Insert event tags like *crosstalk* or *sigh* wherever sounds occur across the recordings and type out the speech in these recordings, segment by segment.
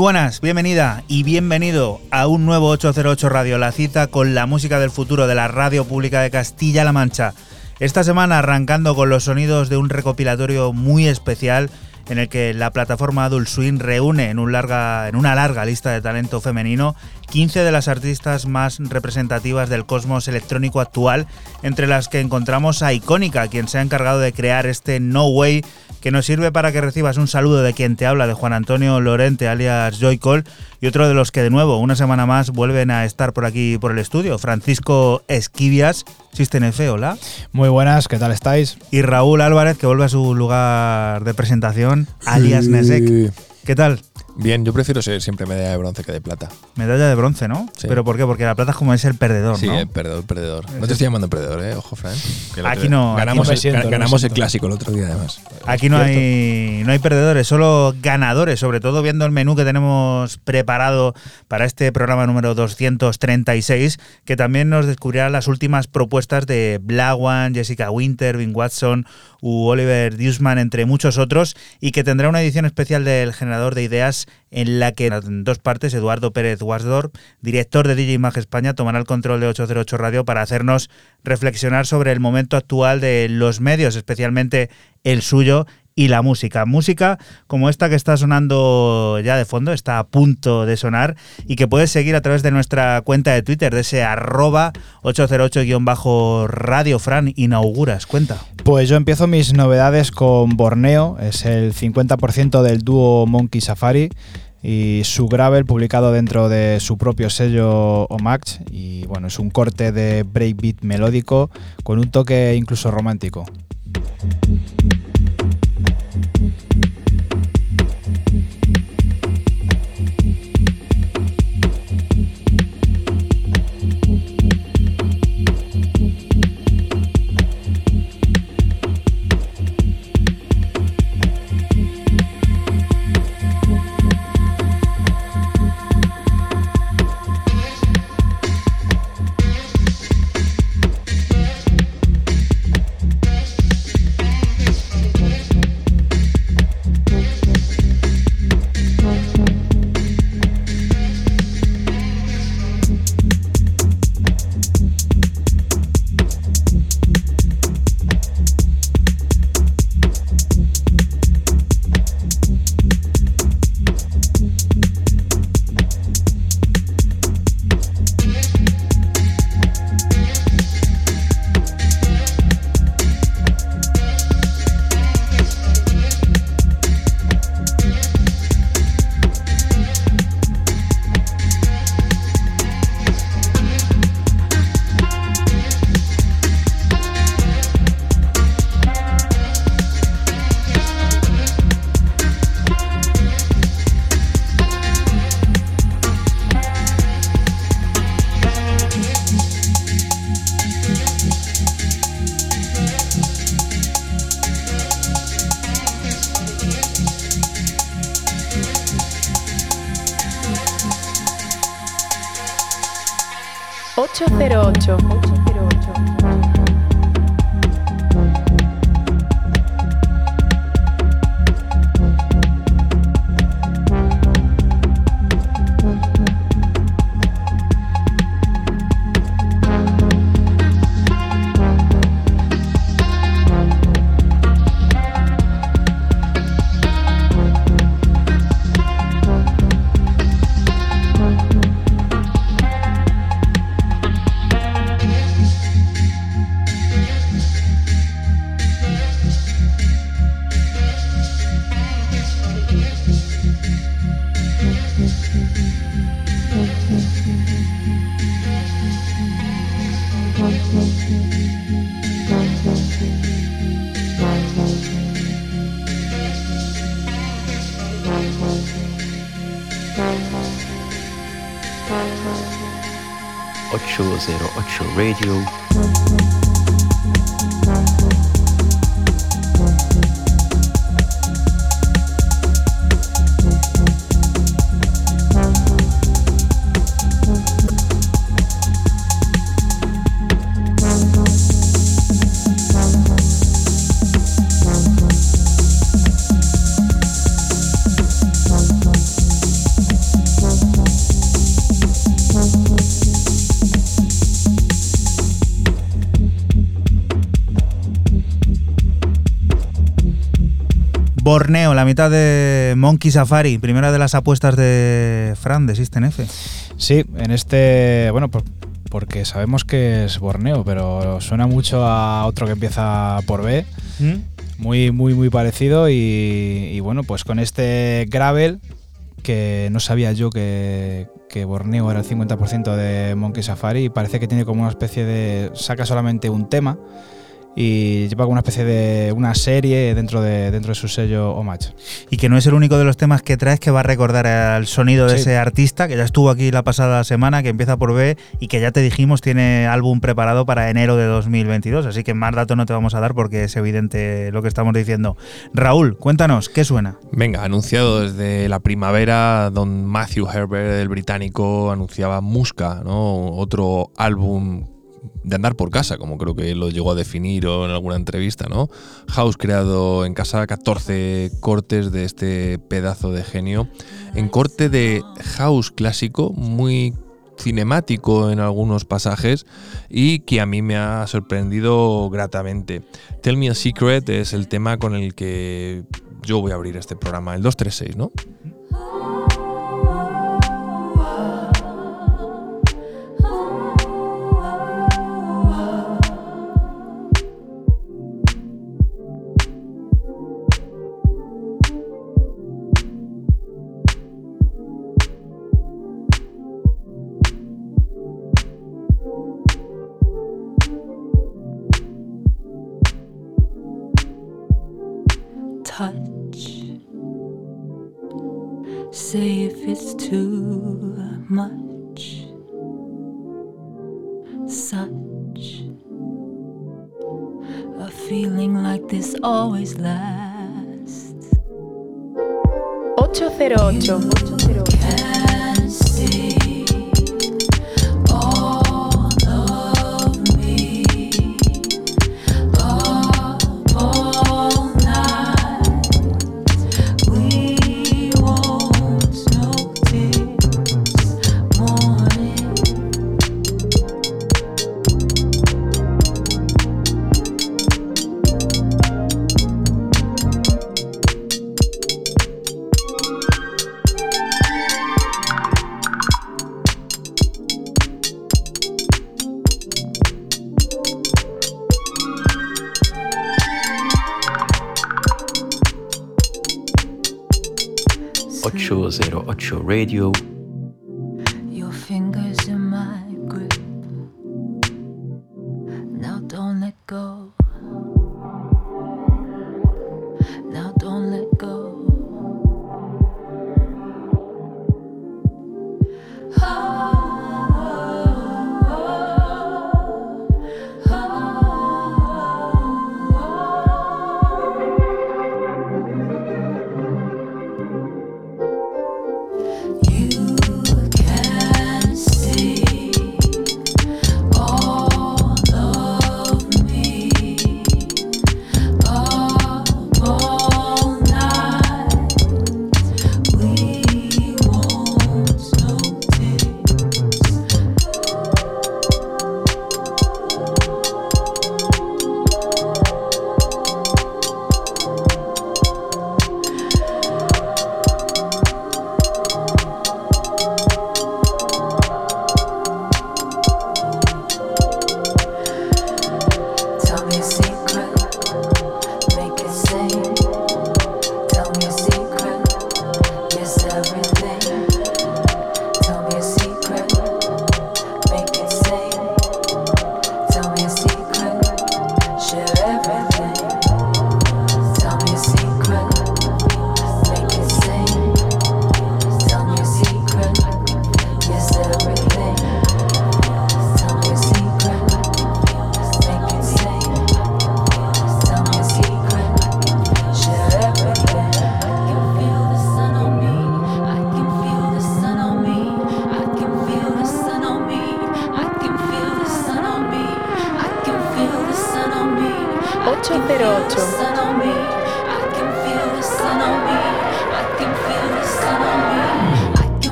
Buenas, bienvenida y bienvenido a un nuevo 808 Radio, la cita con la música del futuro de la radio pública de Castilla-La Mancha. Esta semana arrancando con los sonidos de un recopilatorio muy especial en el que la plataforma Adult Swing reúne en, una larga lista de talento femenino 15 de las artistas más representativas del cosmos electrónico actual, entre las que encontramos a Icónica, quien se ha encargado de crear este No Way, que nos sirve para que recibas un saludo de quien te habla, de Juan Antonio Lorente, alias Joycol, y otro de los que de nuevo, una semana más, vuelven a estar por aquí por el estudio, Francisco Esquivias, System F, hola. Muy buenas, ¿qué tal estáis? Y Raúl Álvarez, que vuelve a su lugar de presentación, alias Nesek. ¿Qué tal? Bien, yo prefiero ser siempre medalla de bronce que de plata. Medalla de bronce, ¿no? Sí. ¿Pero por qué? Porque la plata es como es el perdedor, Sí, ¿no? eh, perdedor, perdedor. No te estoy llamando perdedor, ¿eh? Ojo, Fran. El Aquí no, aquí Ganamos, el, siento, ganamos el clásico el otro día, además. Aquí no hay, no hay perdedores, solo ganadores, sobre todo viendo el menú que tenemos preparado para este programa número 236, que también nos descubrirá las últimas propuestas de Black One, Jessica Winter, Vin Watson u Oliver Dusman, entre muchos otros, y que tendrá una edición especial del generador de ideas en la que en dos partes Eduardo Pérez Wasdorp, director de DJ España, tomará el control de 808 Radio para hacernos reflexionar sobre el momento actual de los medios, especialmente el suyo y la música. Música como esta que está sonando ya de fondo, está a punto de sonar y que puedes seguir a través de nuestra cuenta de Twitter, de ese arroba 808-radio. Fran, inauguras, cuenta. Pues yo empiezo mis novedades con Borneo, es el 50% del dúo Monkey Safari y su gravel publicado dentro de su propio sello Omax y bueno, es un corte de breakbeat melódico con un toque incluso romántico. Cero ocho. Radio. Borneo, la mitad de Monkey Safari, primera de las apuestas de Fran de System F. Sí, en este, bueno, por- porque sabemos que es Borneo, pero suena mucho a otro que empieza por B, muy, muy, muy parecido y, y bueno, pues con este gravel que no sabía yo que, que Borneo era el 50% de Monkey Safari y parece que tiene como una especie de... saca solamente un tema y lleva como una especie de una serie dentro de, dentro de su sello Homage. Y que no es el único de los temas que traes que va a recordar al sonido de Sí. ese artista que ya estuvo aquí la pasada semana, que empieza por B y que ya te dijimos tiene álbum preparado para enero de 2022. Así que más datos no te vamos a dar porque es evidente lo que estamos diciendo. Raúl, cuéntanos, ¿qué suena? Venga, anunciado desde la primavera, don Matthew Herbert, el británico, anunciaba Musca, ¿no? Otro álbum de andar por casa, como creo que lo llegó a definir o en alguna entrevista, ¿no? House creado en casa, 14 cortes de este pedazo de genio, en corte de house clásico, muy cinemático en algunos pasajes y que a mí me ha sorprendido gratamente. Tell Me a Secret es el tema con el que yo voy a abrir este programa, el 236, ¿no? say if it's too much. Such a feeling like this always lasts. 808. 808.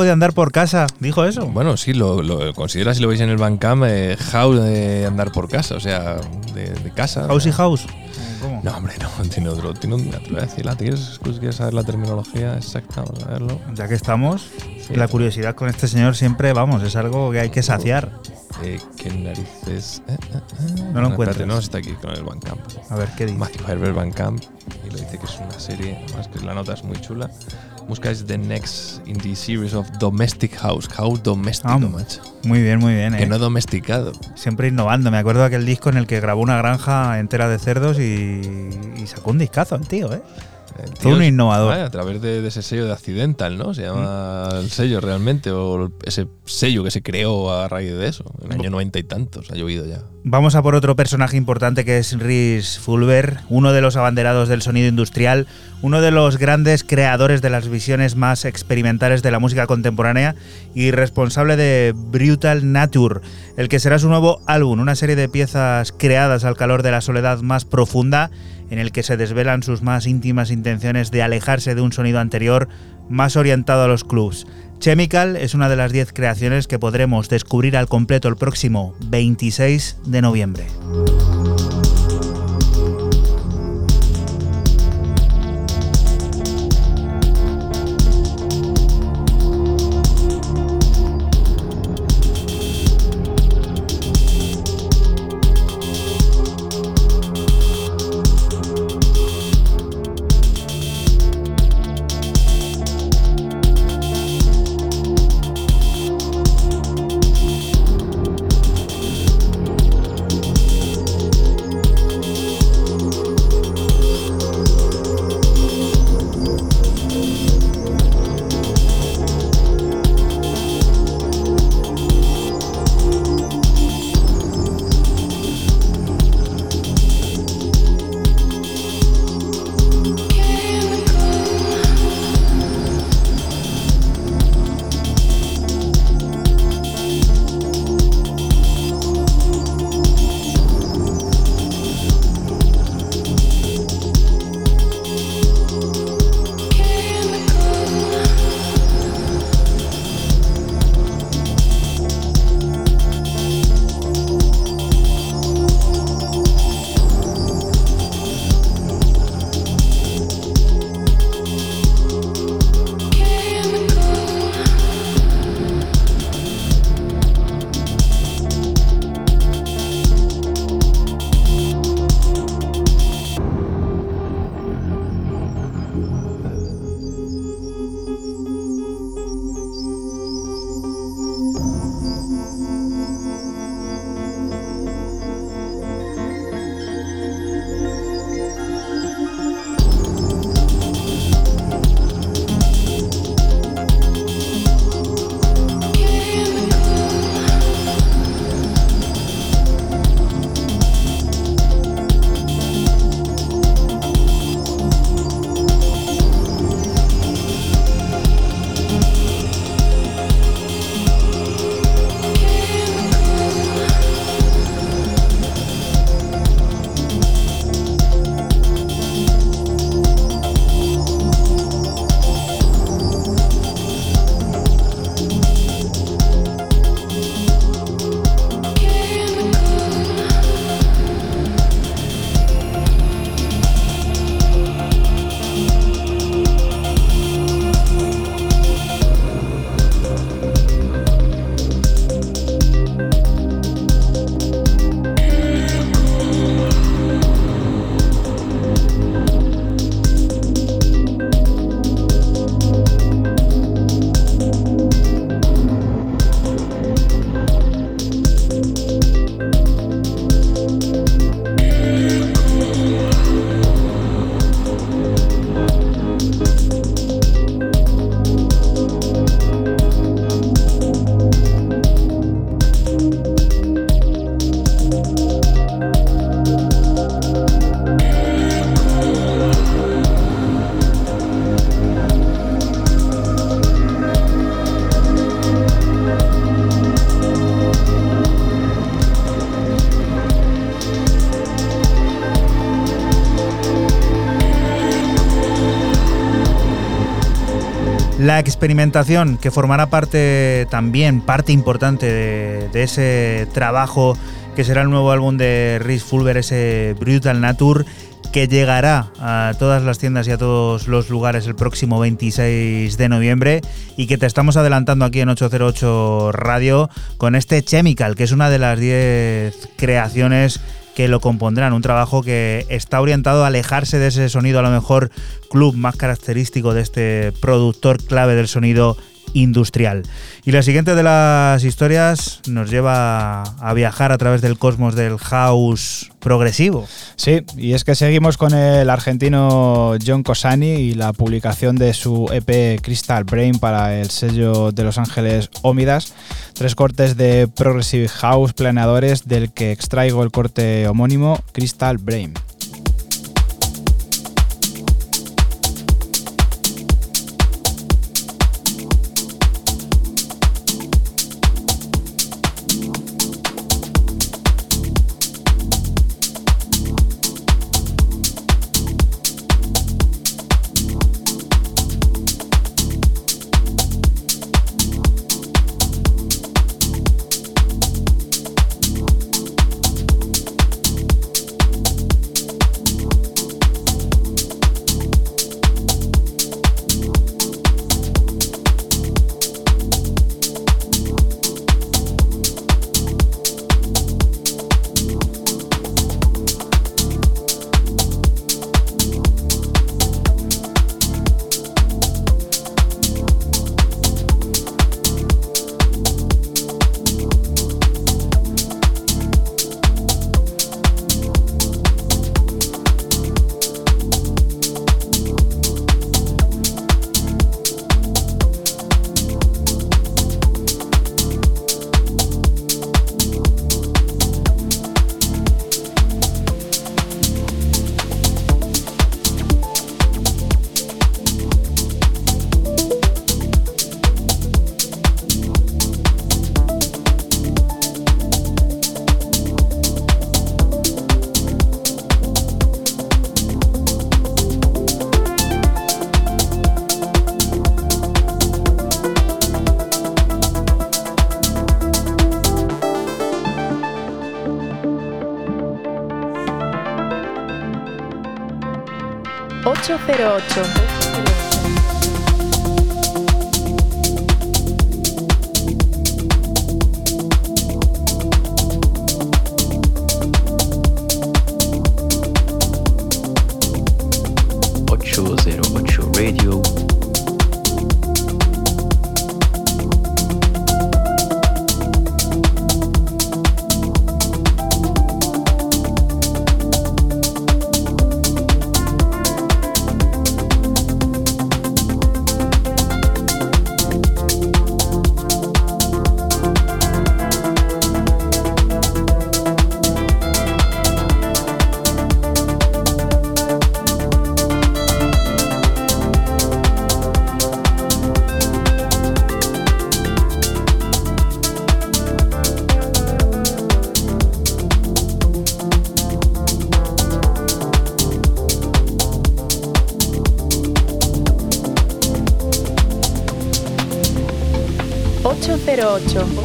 De andar por casa, dijo eso. Bueno, sí, lo, lo considera si lo veis en el Bandcamp, eh, house de andar por casa, o sea, de, de casa. House y house. ¿Cómo? No, hombre, no, *laughs* tiene otro. Tiene un, te voy a decir, ¿la ¿quieres, ¿Quieres saber la terminología exacta? Vamos a verlo. Ya que estamos, Sí. la curiosidad con este señor siempre, vamos, es algo que hay que saciar. Eh, ¿Qué narices? Eh, eh, eh. No lo espérate, no, está aquí con el Bandcamp. A ver, ¿qué dice? Matthew Herbert Bandcamp. Y lo dice que es una serie, además que la nota es muy chula. Es the next in the series of Domestic House. House doméstico, macho. Muy bien, muy bien. Que eh. no domesticado. Siempre innovando. Me acuerdo de aquel disco en el que grabó una granja entera de cerdos y, y sacó un discazo el tío, ¿eh? El tío un innovador. a través de, de ese sello de Accidental, ¿no? Se llama el sello realmente, o ese sello que se creó a raíz de eso, año noventa y tantos, ha llovido ya. Vamos a por otro personaje importante que es Rhys Fulber, uno de los abanderados del sonido industrial, uno de los grandes creadores de las visiones más experimentales de la música contemporánea y responsable de Brutal Nature, el que será su nuevo álbum, una serie de piezas creadas al calor de la soledad más profunda, en el que se desvelan sus más íntimas intenciones de alejarse de un sonido anterior más orientado a los clubs. Chemical es una de las 10 creaciones que podremos descubrir al completo el próximo 26 de noviembre. Experimentación, que formará parte también, parte importante de, de ese trabajo que será el nuevo álbum de Rhys Fulber, ese Brutal Nature, que llegará a todas las tiendas y a todos los lugares el próximo 26 de noviembre y que te estamos adelantando aquí en 808 Radio con este Chemical, que es una de las 10 creaciones que lo compondrán. Un trabajo que está orientado a alejarse de ese sonido, a lo mejor club más característico de este productor clave del sonido industrial. Y la siguiente de las historias nos lleva a viajar a través del cosmos del house progresivo. Sí, y es que seguimos con el argentino John Cosani y la publicación de su EP Crystal Brain para el sello de Los Ángeles Ómidas. Tres cortes de Progressive House planeadores del que extraigo el corte homónimo Crystal Brain. 8.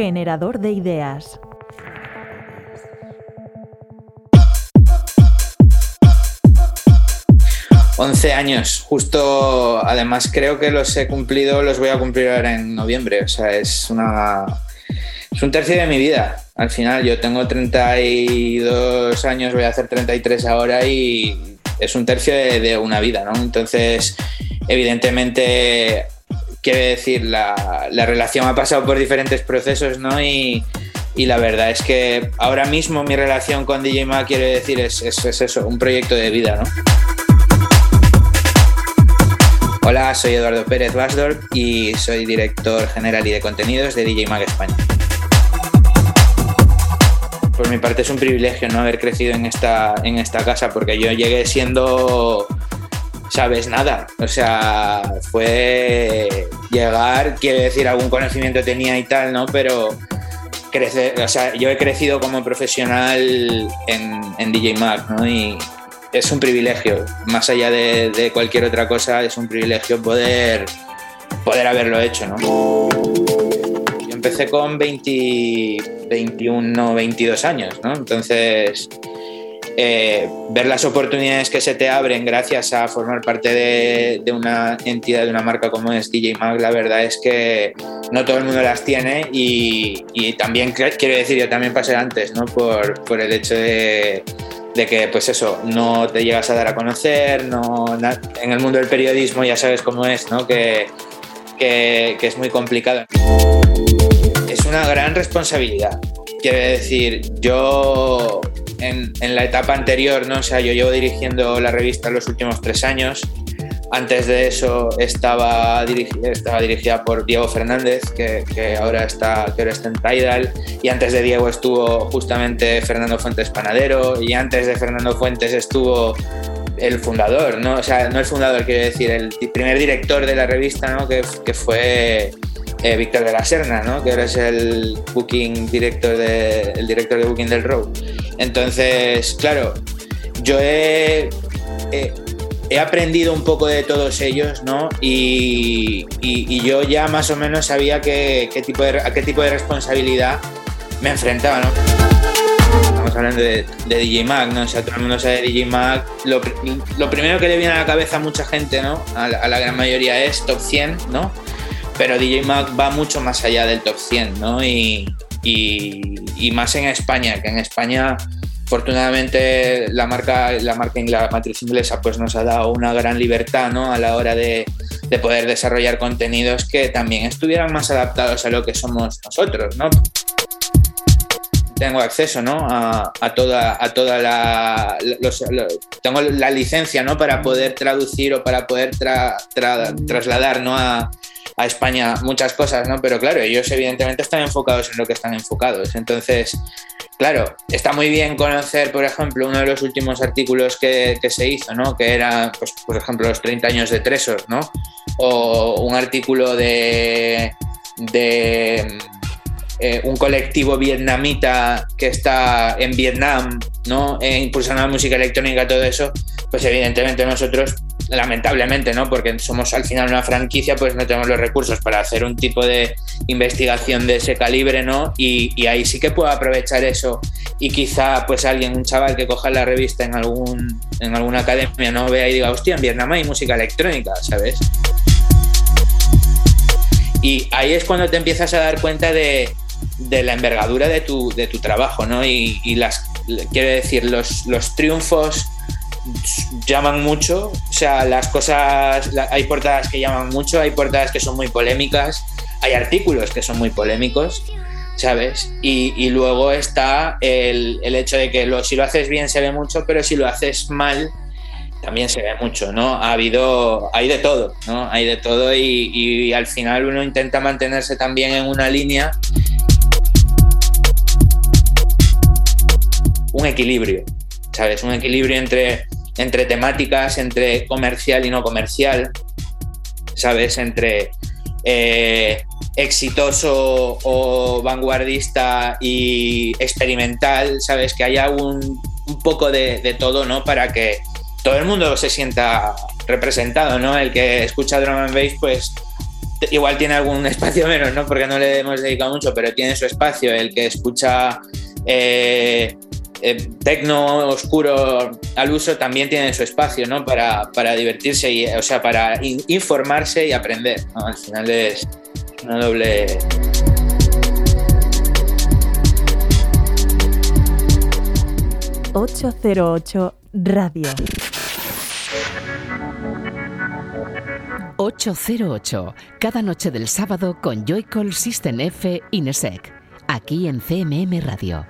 Generador de ideas. 11 años, justo, además creo que los he cumplido, los voy a cumplir ahora en noviembre, o sea, es una... Es un tercio de mi vida. Al final yo tengo 32 años, voy a hacer 33 ahora y es un tercio de, una vida, ¿no? Entonces, evidentemente, quiere decir, la, la, relación ha pasado por diferentes procesos, ¿no? Y, la verdad es que ahora mismo mi relación con DJ Ma, quiere decir, es, es, es eso, un proyecto de vida, ¿no? Hola, soy Eduardo Pérez Basdorp y soy director general y de contenidos de DJ Mag España. Por mi parte es un privilegio no haber crecido en esta, en esta casa porque yo llegué siendo, sabes, nada. O sea, fue llegar, quiere decir, algún conocimiento tenía y tal, ¿no? Pero crecer, o sea, yo he crecido como profesional en, DJ Mag, ¿no? Y, es un privilegio, más allá de, cualquier otra cosa, es un privilegio poder, poder haberlo hecho. ¿no? Yo empecé con 20, 21, 22 años, ¿no? entonces eh, ver las oportunidades que se te abren gracias a formar parte de, una entidad, de una marca como es DJ Mag, la verdad es que no todo el mundo las tiene y, también quiero decir, yo también pasé antes, ¿no? por, el hecho de que pues eso, no te llegas a dar a conocer, no, en el mundo del periodismo ya sabes cómo es, ¿no? que, que, es muy complicado. Es una gran responsabilidad. Quiere decir, yo en, en, la etapa anterior, ¿no? O sea, yo llevo dirigiendo la revista los últimos tres años antes de eso estaba, estaba dirigida por Diego Fernández, que, ahora está, que ahora está en Tidal, y antes de Diego estuvo justamente Fernando Fuentes Panadero, y antes de Fernando Fuentes estuvo el fundador, ¿no? O sea, no el fundador, quiero decir, el primer director de la revista, ¿no? Que, que fue eh, Víctor de la Serna, ¿no? Que ahora es el booking director de, el director de booking del Row. Entonces, claro, yo he he aprendido un poco de todos ellos, ¿no? Y, yo ya más o menos sabía qué, tipo de, a qué tipo de responsabilidad me enfrentaba, ¿no? Estamos hablando de, DJ Mag, ¿no? O sea, todo el mundo sabe de DJ Mag. Lo, primero que le viene a la cabeza a mucha gente, ¿no? A la, gran mayoría es top 100, ¿no? Pero DJ Mag va mucho más allá del top 100, ¿no? Y, más en España, que en España afortunadamente la marca, la marca matriz inglesa pues nos ha dado una gran libertad ¿no? a la hora de, de, poder desarrollar contenidos que también estuvieran más adaptados a lo que somos nosotros. ¿no? Tengo acceso ¿no? a, toda, a toda la... tengo la licencia ¿no? para poder traducir o para poder trasladar ¿no? A España muchas cosas, ¿no? Pero claro, ellos evidentemente están enfocados en lo que están enfocados. Entonces, Claro, está muy bien conocer, por ejemplo, uno de los últimos artículos que, se hizo, ¿no? Que era, pues, por ejemplo, los 30 años de Tresor, ¿no? O un artículo de, de eh, un colectivo vietnamita que está en Vietnam, ¿no? E impulsando la música electrónica, todo eso, pues evidentemente nosotros lamentablemente, ¿no? Porque somos al final una franquicia, pues no tenemos los recursos para hacer un tipo de investigación de ese calibre, ¿no? Y, ahí sí que puedo aprovechar eso y quizá pues alguien, un chaval que coja la revista en algún en alguna academia, no vea y diga, hostia, en Vietnam hay música electrónica, ¿sabes? Y ahí es cuando te empiezas a dar cuenta de, la envergadura de tu, de tu trabajo, ¿no? Y, las, quiero decir, los, los triunfos llaman mucho, o sea, las cosas, hay portadas que llaman mucho, hay portadas que son muy polémicas, hay artículos que son muy polémicos, ¿sabes? Y, luego está el, hecho de que lo, si lo haces bien se ve mucho, pero si lo haces mal también se ve mucho, ¿no? Ha habido, hay de todo, ¿no? Hay de todo y al final uno intenta mantenerse también en una línea. Un equilibrio, ¿sabes? Un equilibrio entre, entre temáticas, entre comercial y no comercial, ¿sabes? Entre eh, exitoso o vanguardista y experimental, ¿sabes? Que haya un, poco de, todo, ¿no? Para que todo el mundo se sienta representado, ¿no? El que escucha drum and bass, pues igual tiene algún *laughs* espacio menos, ¿no? Porque no le hemos dedicado mucho, pero tiene su espacio. El que escucha eh, eh, tecno oscuro al uso también tiene su espacio, ¿no? Para, para divertirse, y, o sea, para in- informarse y aprender, ¿no? Al final es una doble... 808 Radio. 808, cada noche del sábado con Joycall System F Inesec, aquí en CMM Radio.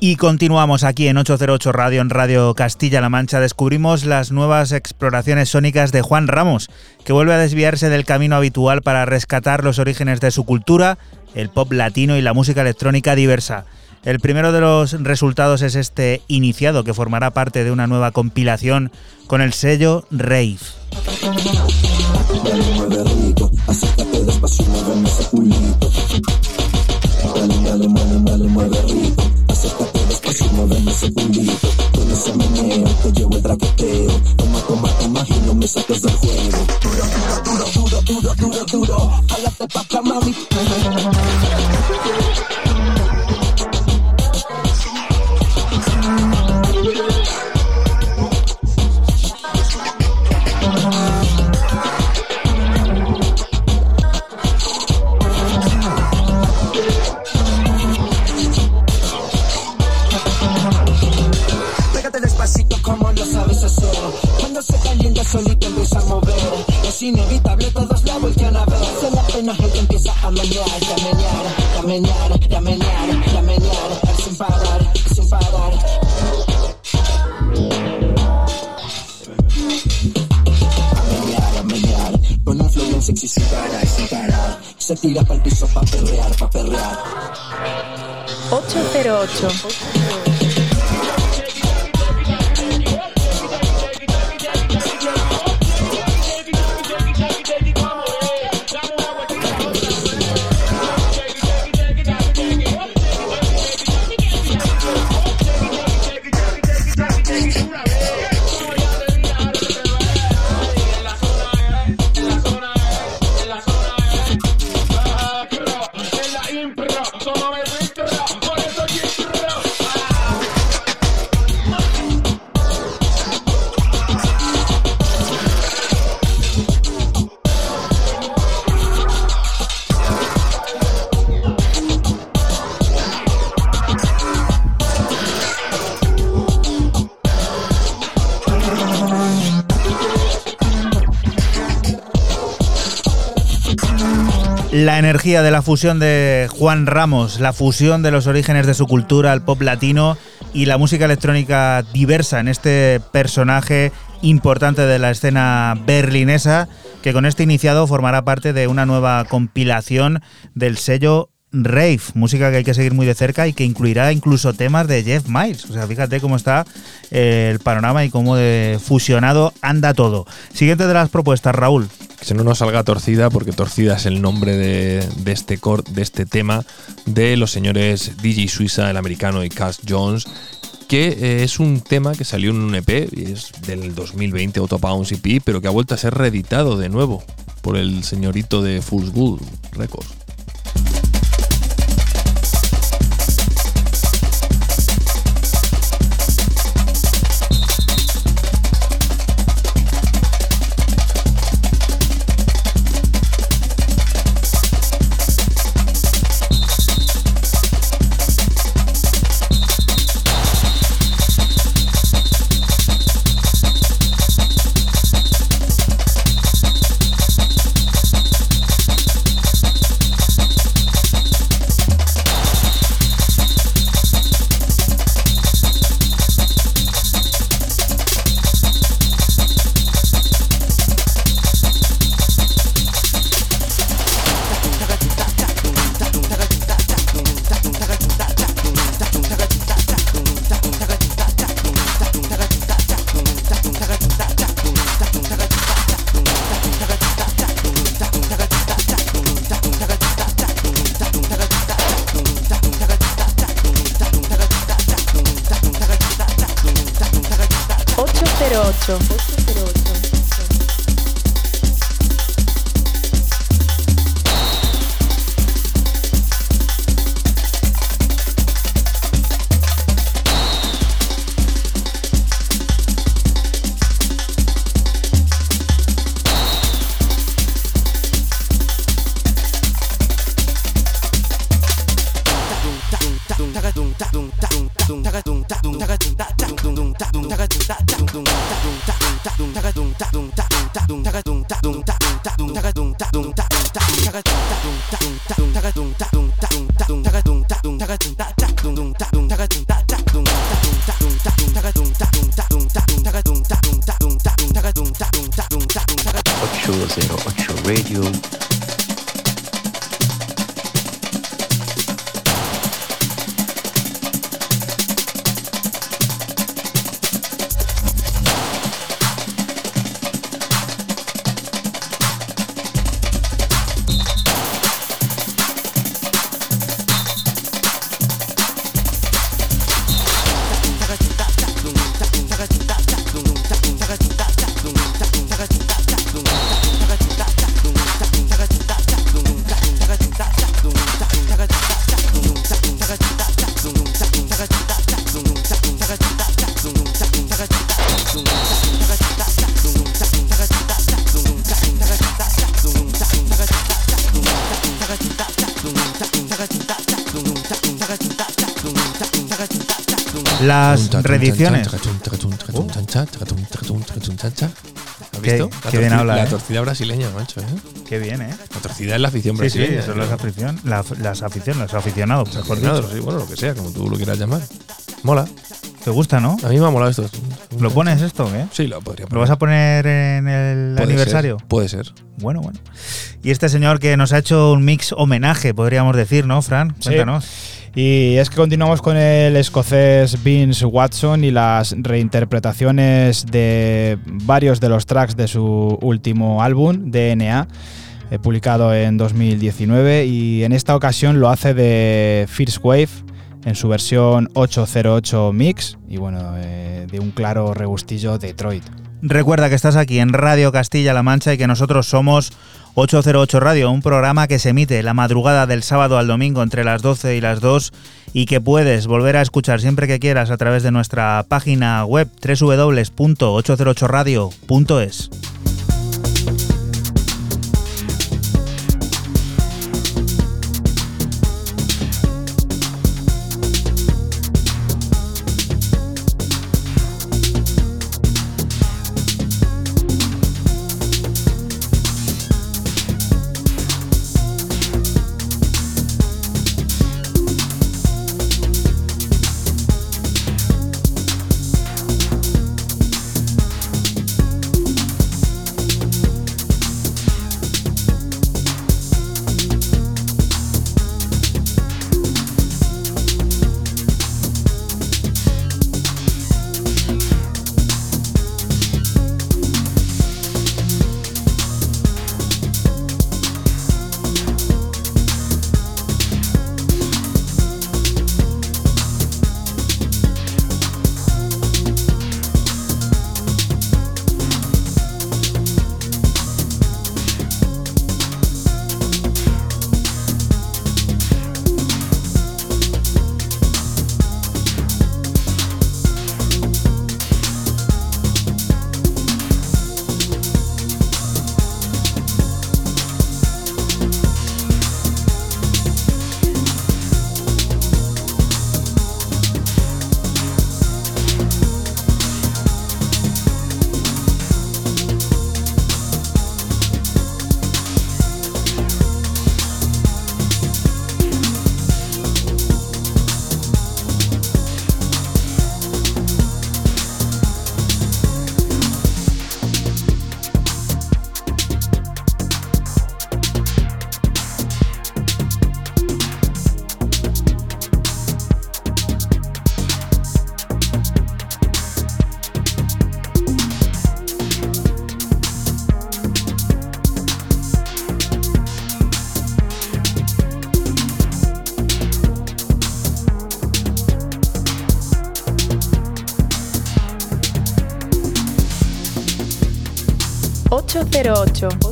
Y continuamos aquí en 808 Radio, en Radio Castilla-La Mancha. Descubrimos las nuevas exploraciones sónicas de Juan Ramos, que vuelve a desviarse del camino habitual para rescatar los orígenes de su cultura, el pop latino y la música electrónica diversa. El primero de los resultados es este iniciado, que formará parte de una nueva compilación con el sello Rave. Pégate solito empieza a mover. Es inevitable, todos la voltean a ver. Solo apenas el que empieza a menear, a menear, a menear, a menear, a menear. Sin parar, sin parar. A menear, a menear. Con un flow bien sexy sin parar, sin parar. Se tira para el piso pa' perrear, pa' perrear. 808. La energía de la fusión de Juan Ramos, la fusión de los orígenes de su cultura, el pop latino y la música electrónica diversa en este personaje importante de la escena berlinesa, que con este iniciado formará parte de una nueva compilación del sello Rave, música que hay que seguir muy de cerca y que incluirá incluso temas de Jeff Miles. O sea, fíjate cómo está eh, el panorama y cómo de fusionado anda todo. Siguiente de las propuestas, Raúl. Que no nos salga torcida, porque torcida es el nombre de, de este cor- de este tema de los señores DJ Suiza, el americano, y Cass Jones, que eh, es un tema que salió en un EP, es del 2020, Autopounds EP, pero que ha vuelto a ser reeditado de nuevo por el señorito de Fool's Good Records. Reediciones. ¿Has Qué- visto? qué La bien habla, La ¿eh? torcida brasileña, macho, ¿eh? Qué bien, ¿eh? La torcida es la afición Sí, sí, brasileña. eso es ¿eh? la afición, la- las aficiones, los aficionados, mejor Aficionados, dicho. sí, bueno, lo que sea, como tú lo quieras llamar. Mola. ¿Te gusta, no? A mí me ha molado esto. ¿Lo pones esto qué? Sí, lo podría ¿Lo vas a poner en el Puede aniversario? ser, puede ser. Bueno, bueno. Y este señor que nos ha hecho un mix homenaje, podríamos decir, ¿no, Fran? Sí. Y es que continuamos con el escocés Vince Watson y las reinterpretaciones de varios de los tracks de su último álbum, DNA, eh, publicado en 2019. Y en esta ocasión lo hace de First Wave en su versión 808 Mix y bueno, eh, de un claro regustillo Detroit. Recuerda que estás aquí en Radio Castilla-La Mancha y que nosotros somos 808 Radio, un programa que se emite la madrugada del sábado al domingo entre las 12 y las 2 y que puedes volver a escuchar siempre que quieras a través de nuestra página web www.808radio.es. 808.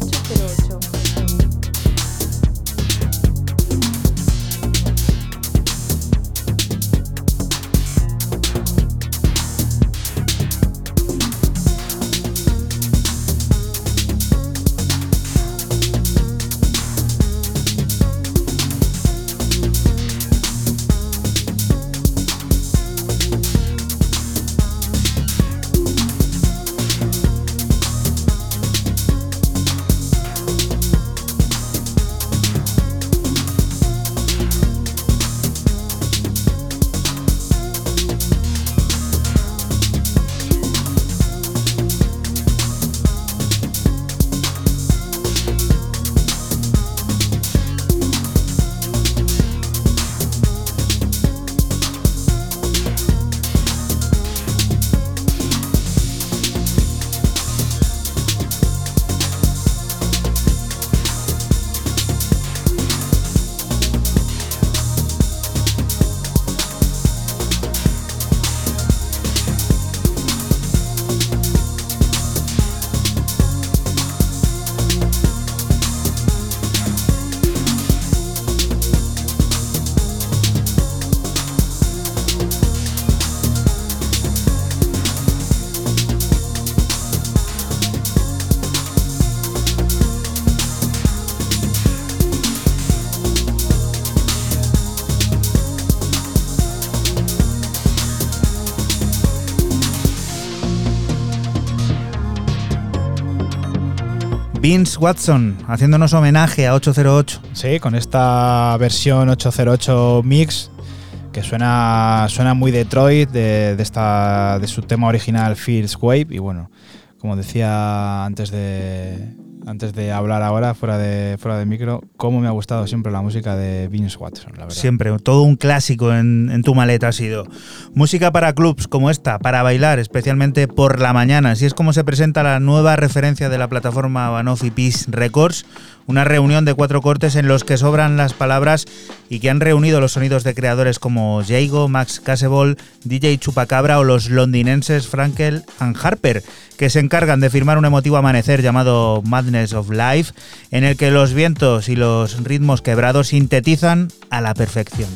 Vince Watson haciéndonos homenaje a 808. Sí, con esta versión 808 Mix que suena, suena muy Detroit de, de esta, de su tema original Feels Wave. Y bueno, como decía antes de, antes de hablar ahora, fuera de, fuera de micro, cómo me ha gustado siempre la música de Vince Watson, la verdad. Siempre, todo un clásico en, en tu maleta ha sido. Música para clubs como esta, para bailar, especialmente por la mañana. Así es como se presenta la nueva referencia de la plataforma Banoffee Peace Records, una reunión de cuatro cortes en los que sobran las palabras y que han reunido los sonidos de creadores como Jago, Max Caseball, DJ Chupacabra o los londinenses Frankel and Harper, que se encargan de firmar un emotivo amanecer llamado Madness of Life, en el que los vientos y los ritmos quebrados sintetizan a la perfección.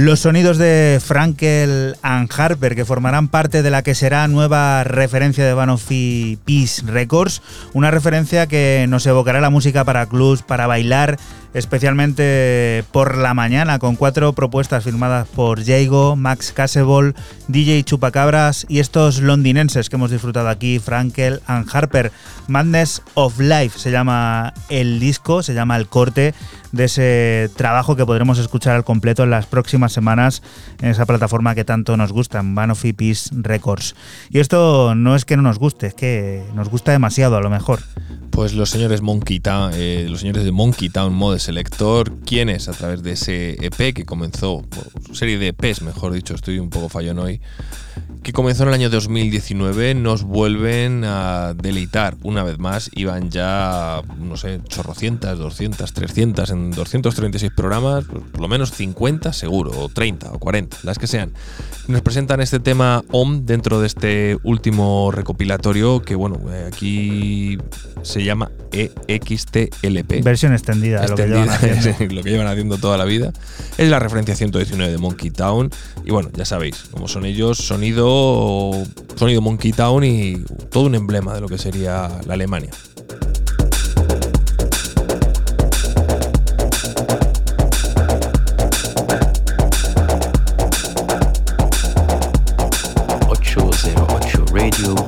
Los sonidos de Frankel and Harper, que formarán parte de la que será nueva referencia de Banoffi Peace Records, una referencia que nos evocará la música para clubs, para bailar, especialmente por la mañana, con cuatro propuestas firmadas por Jago, Max Casebol, DJ Chupacabras y estos londinenses que hemos disfrutado aquí, Frankel and Harper. Madness of Life se llama el disco, se llama el corte de ese trabajo que podremos escuchar al completo en las próximas semanas en esa plataforma que tanto nos gusta, en Banoffi Peace Records. Y esto no es que no nos guste, es que nos gusta demasiado a lo mejor. Pues los señores Monkey Town, eh, los señores de Monkey Town Mode Selector, quienes a través de ese EP que comenzó, serie de EPs, mejor dicho, estoy un poco fallón hoy, que comenzó en el año 2019, nos vuelven a deleitar una vez más. Iban ya, no sé, chorrocientas, 200, 300, en 236 programas, pues, por lo menos 50 seguro, o 30, o 40, las que sean. Nos presentan este tema OM dentro de este último recopilatorio que, bueno, eh, aquí se llama EXTLP. Versión extendida, de lo que llevan Extendida, haciendo. *laughs* lo que llevan haciendo toda la vida. Es la referencia 119 de Monkey Town. Y bueno, ya sabéis, como son ellos, sonido, sonido Monkey Town y todo un emblema de lo que sería la Alemania. Radio.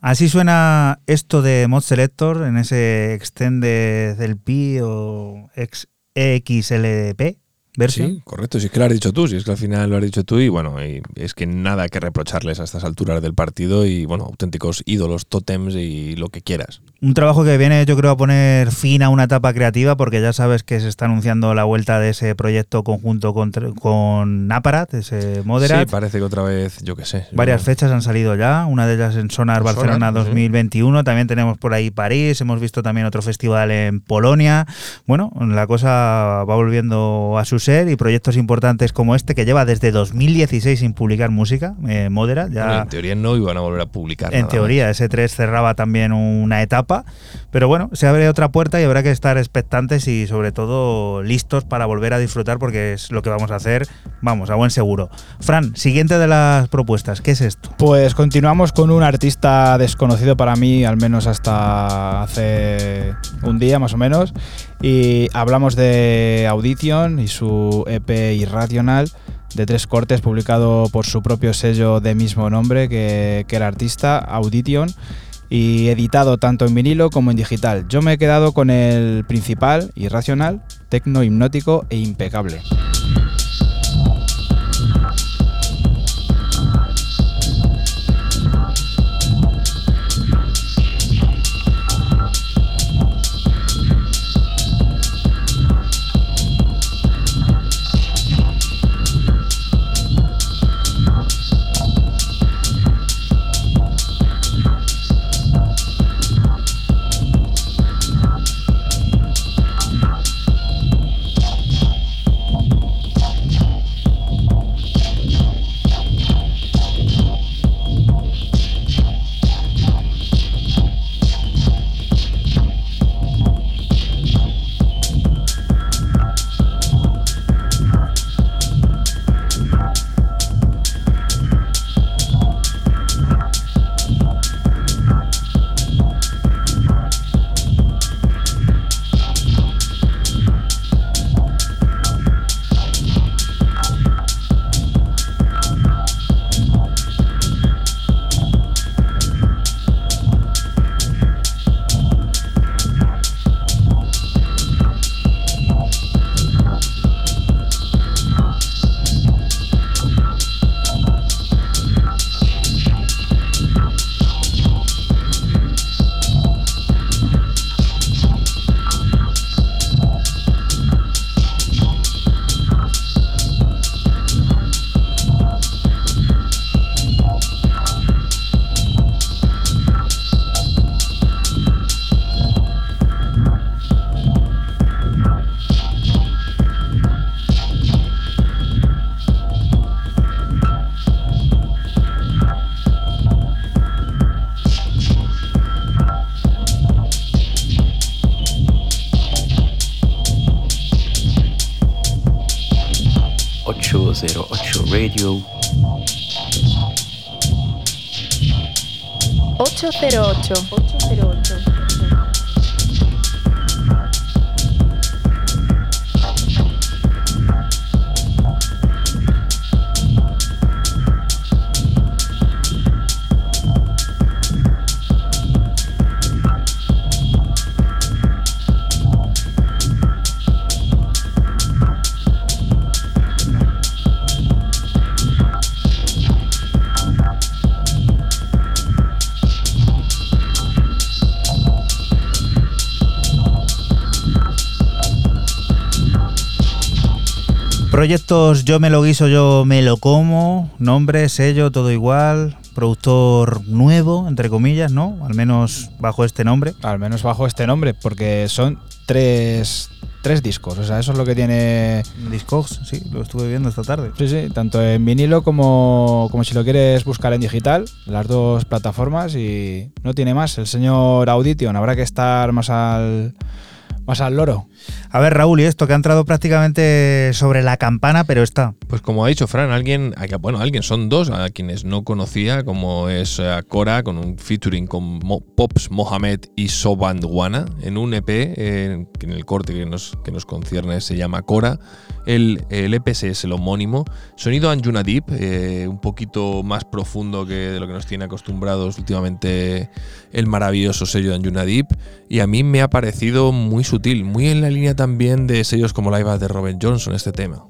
Así suena esto de Mod Selector en ese extend del o ex- EXLP versión. Sí, correcto. Si es que lo has dicho tú, si es que al final lo has dicho tú y bueno, y es que nada que reprocharles a estas alturas del partido y bueno, auténticos ídolos, tótems y lo que quieras. Un trabajo que viene, yo creo, a poner fin a una etapa creativa, porque ya sabes que se está anunciando la vuelta de ese proyecto conjunto con, con Aparat, ese Moderat. Sí, parece que otra vez, yo qué sé. Varias yo- fechas han salido ya, una de ellas en Sonar Barcelona Sonar, sí. 2021, también tenemos por ahí París, hemos visto también otro festival en Polonia. Bueno, la cosa va volviendo a su User y proyectos importantes como este, que lleva desde 2016 sin publicar música, eh, Modera. Ya, Bueno, en teoría no iban a volver a publicar. en nada teoría, ese 3 cerraba también una etapa, pero bueno, se abre otra puerta y habrá que estar expectantes y sobre todo listos para volver a disfrutar porque es lo que vamos a hacer, vamos, a buen seguro. Fran, siguiente de las propuestas, ¿qué es esto? Pues continuamos con un artista desconocido para mí, al menos hasta hace un día más o menos. Y hablamos de Audition y su EP Irrational de tres cortes publicado por su propio sello de mismo nombre que, que el artista, Audition, y editado tanto en vinilo como en digital. Yo me he quedado con el principal, Irrational, tecno hipnótico e impecable. 808. Proyectos Yo me lo guiso, yo me lo como, nombre, sello, todo igual, productor nuevo, entre comillas, ¿no? Al menos bajo este nombre. Al menos bajo este nombre, porque son tres, tres discos, o sea, eso es lo que tiene... Discogs, sí, lo estuve viendo esta tarde. Sí, sí, tanto en vinilo como, como si lo quieres buscar en digital, las dos plataformas y no tiene más. El señor Audition, habrá que estar más al, más al loro. A ver, Raúl, y esto que ha entrado prácticamente sobre la campana, pero está. Pues como ha dicho Fran, alguien, bueno, alguien son dos a quienes no conocía, como es eh, Cora, con un featuring con Pops Mohamed y Sobandwana, en un EP, eh, en el corte que nos, que nos concierne se llama Cora. El, el EP es el homónimo. Sonido Anjuna Deep, eh, un poquito más profundo que de lo que nos tiene acostumbrados últimamente el maravilloso sello de Anjuna Deep. Y a mí me ha parecido muy sutil, muy en la línea también de sellos como Live de Robin Johnson, este tema.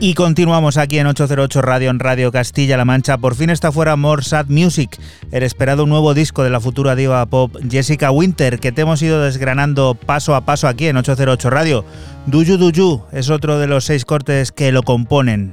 Y continuamos aquí en 808 Radio, en Radio Castilla-La Mancha. Por fin está fuera More Sad Music, el esperado nuevo disco de la futura diva pop Jessica Winter, que te hemos ido desgranando paso a paso aquí en 808 Radio. Do You es otro de los seis cortes que lo componen.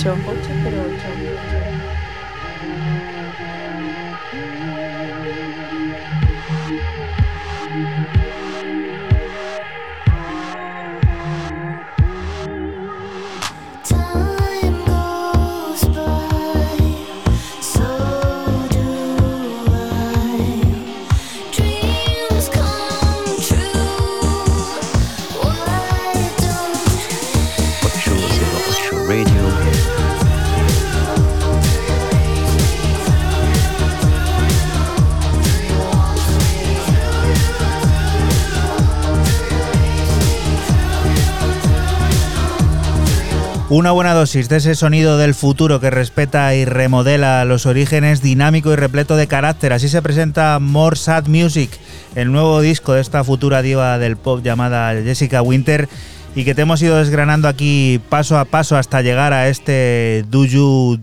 Ocho Una buena dosis de ese sonido del futuro que respeta y remodela los orígenes, dinámico y repleto de carácter. Así se presenta More Sad Music, el nuevo disco de esta futura diva del pop llamada Jessica Winter y que te hemos ido desgranando aquí paso a paso hasta llegar a este Do You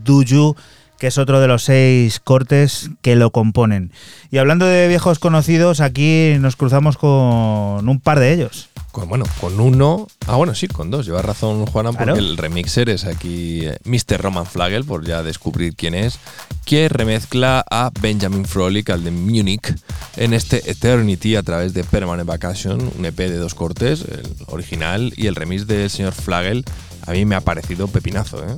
que es otro de los seis cortes que lo componen. Y hablando de viejos conocidos, aquí nos cruzamos con un par de ellos. Con, bueno, con uno. Ah, bueno, sí, con dos. Lleva razón, Juana, porque Claro. el remixer es aquí eh, Mr. Roman Flagel, por ya descubrir quién es, que remezcla a Benjamin Frolic, al de Munich, en este Eternity a través de Permanent Vacation, un EP de dos cortes, el original y el remix del señor Flagel. A mí me ha parecido pepinazo, ¿eh?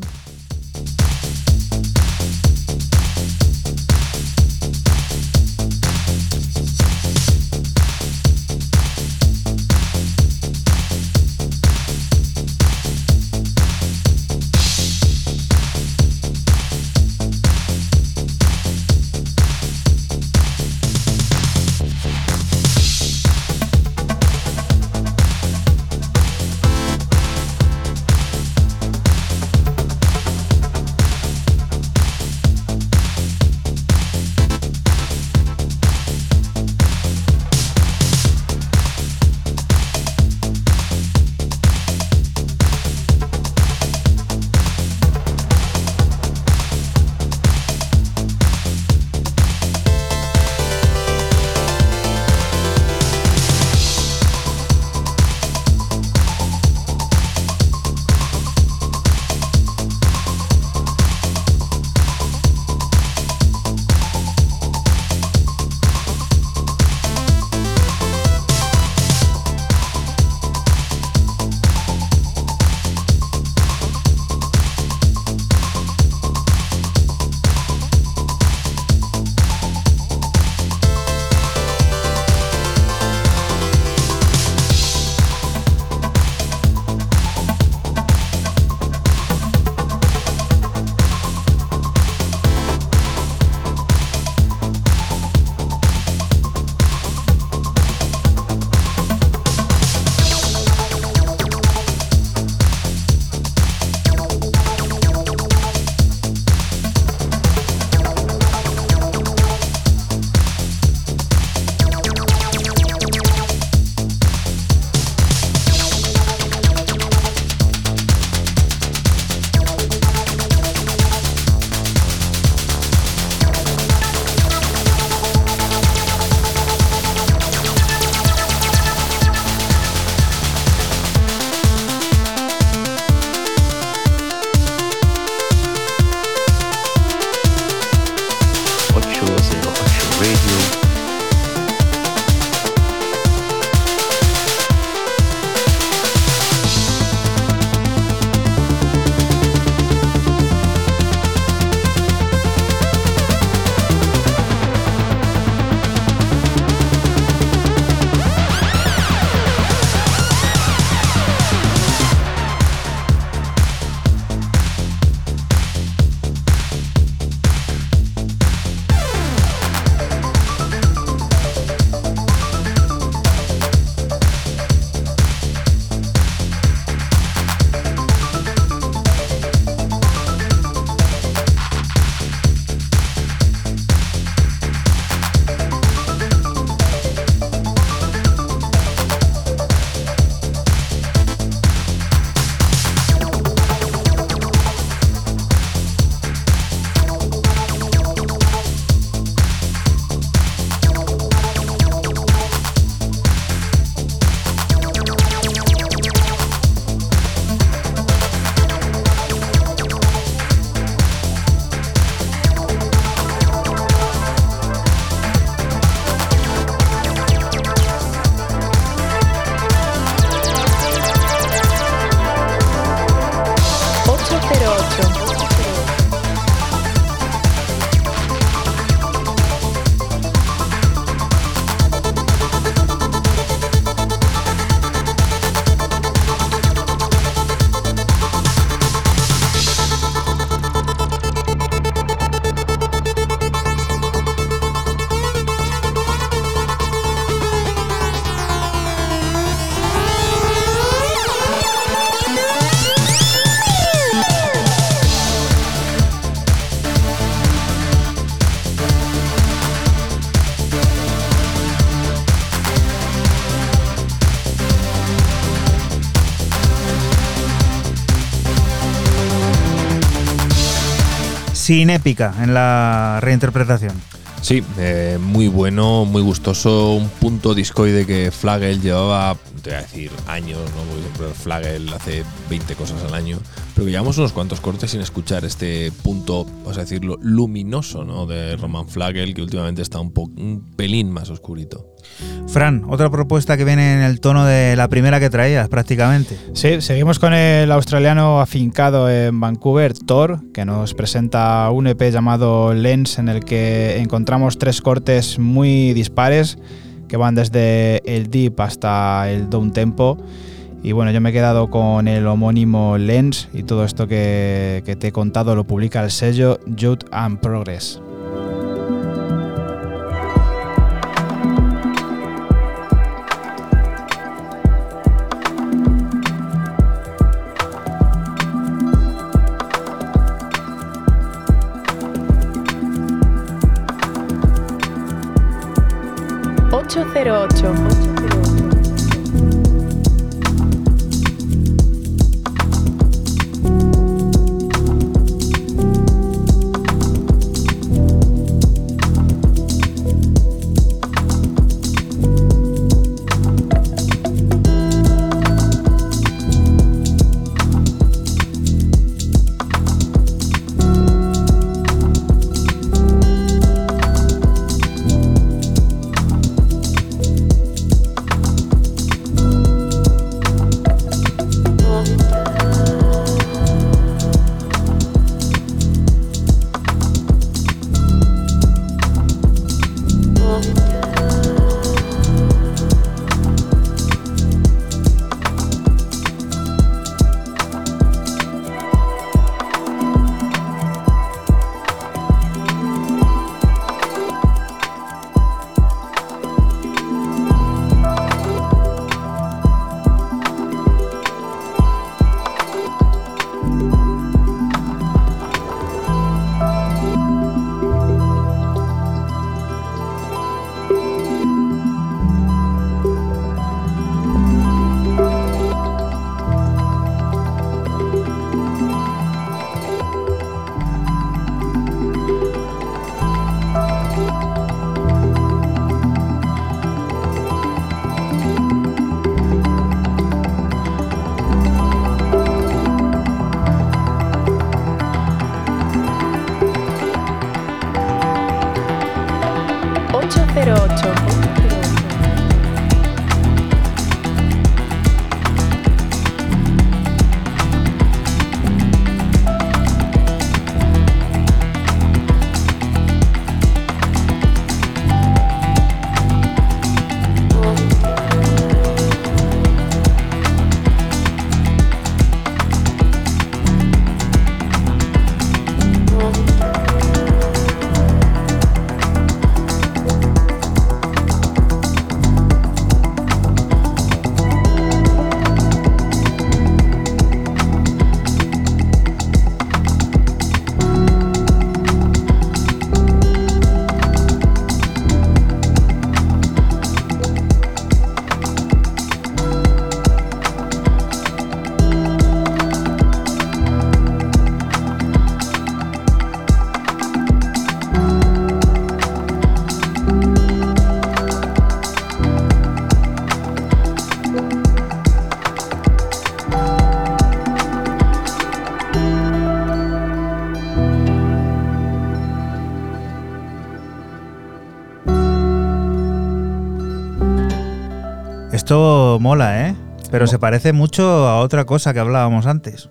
Sin épica en la reinterpretación. Sí, eh, muy bueno, muy gustoso, un punto discoide que Flagel llevaba, te voy a decir, años, ¿no? Porque siempre Flagel hace 20 cosas al año, pero que llevamos unos cuantos cortes sin escuchar este punto, vamos a decirlo, luminoso, ¿no? De Roman Flagel, que últimamente está un, po- un pelín más oscurito. Fran, otra propuesta que viene en el tono de la primera que traías prácticamente. Sí, seguimos con el australiano afincado en Vancouver, Thor, que nos presenta un EP llamado Lens, en el que encontramos tres cortes muy dispares que van desde el deep hasta el down tempo. Y bueno, yo me he quedado con el homónimo Lens y todo esto que, te he contado lo publica el sello Youth and Progress. Ocho 808. Pero se parece mucho a otra cosa que hablábamos antes.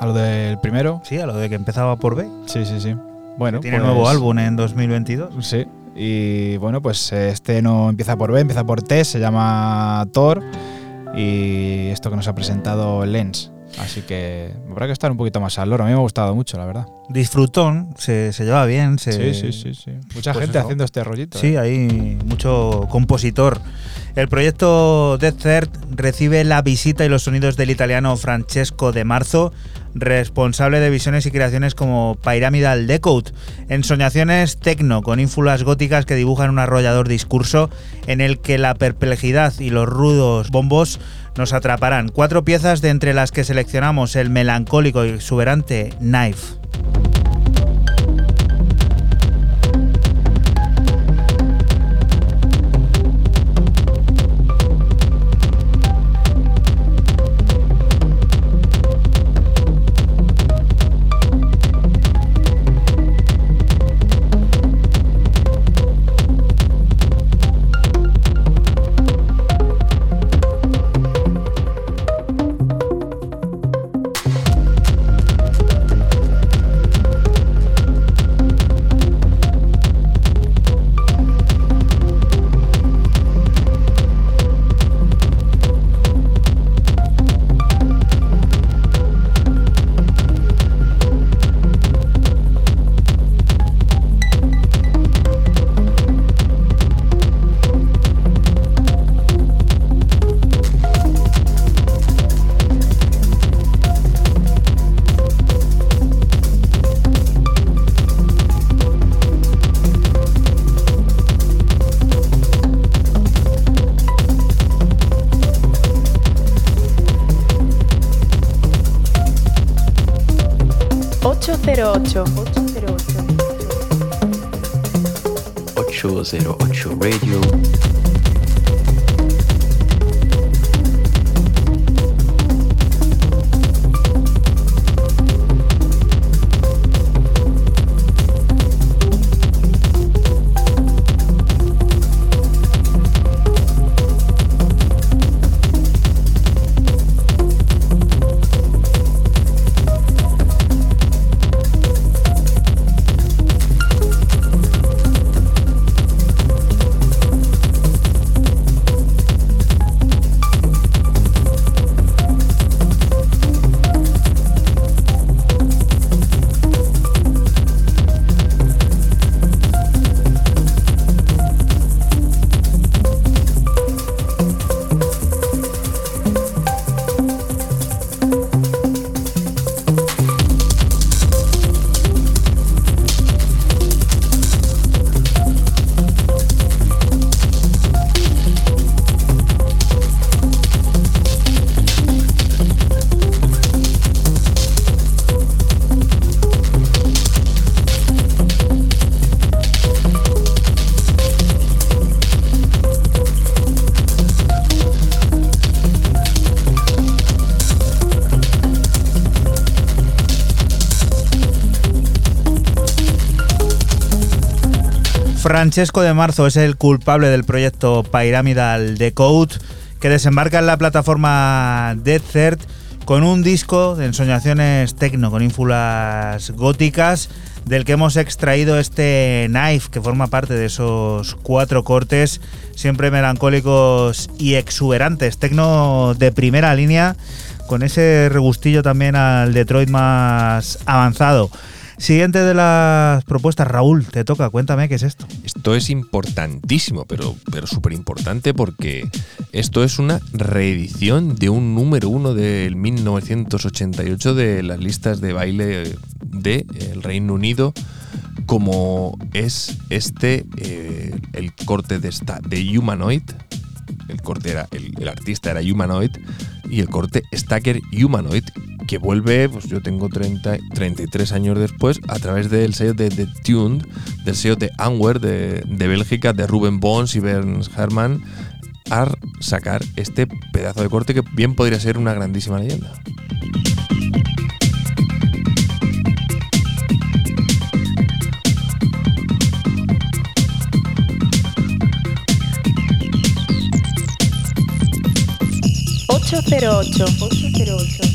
¿A lo del primero? Sí, a lo de que empezaba por B. Sí, sí, sí. Bueno, Tiene pues- nuevo álbum en 2022. Sí. Y bueno, pues este no empieza por B, empieza por T, se llama Thor. Y esto que nos ha presentado Lens. Así que habrá que estar un poquito más al loro. A mí me ha gustado mucho, la verdad. Disfrutón, se, se lleva bien. Se, Sí, sí, sí, sí. Mucha Pues gente eso. haciendo este rollito. Sí, ¿eh? hay mucho compositor. El proyecto Death Third recibe la visita y los sonidos del italiano Francesco De Marzo, responsable de visiones y creaciones como Pyramidal Decode, ensoñaciones tecno con ínfulas góticas que dibujan un arrollador discurso en el que la perplejidad y los rudos bombos nos atraparán. Cuatro piezas de entre las que seleccionamos el melancólico y exuberante Knife. Francesco de Marzo es el culpable del proyecto Pyramidal Decode que desembarca en la plataforma Dead Third con un disco de ensoñaciones tecno con ínfulas góticas del que hemos extraído este Knife que forma parte de esos cuatro cortes siempre melancólicos y exuberantes, tecno de primera línea con ese regustillo también al Detroit más avanzado. Siguiente de las propuestas, Raúl, te toca, cuéntame qué es esto. Esto es importantísimo, pero, pero súper importante porque esto es una reedición de un número uno del 1988 de las listas de baile del Reino Unido, como es este, eh, el corte de, esta, de Humanoid. El corte era, el, el artista era Humanoid y el corte Stacker Humanoid, que vuelve, pues yo tengo 30, 33 años después, a través del sello de The Tuned, del sello de Anwer de, de Bélgica, de Ruben Bons y Bernd Herrmann, a sacar este pedazo de corte que bien podría ser una grandísima leyenda. Ocho 808. 808.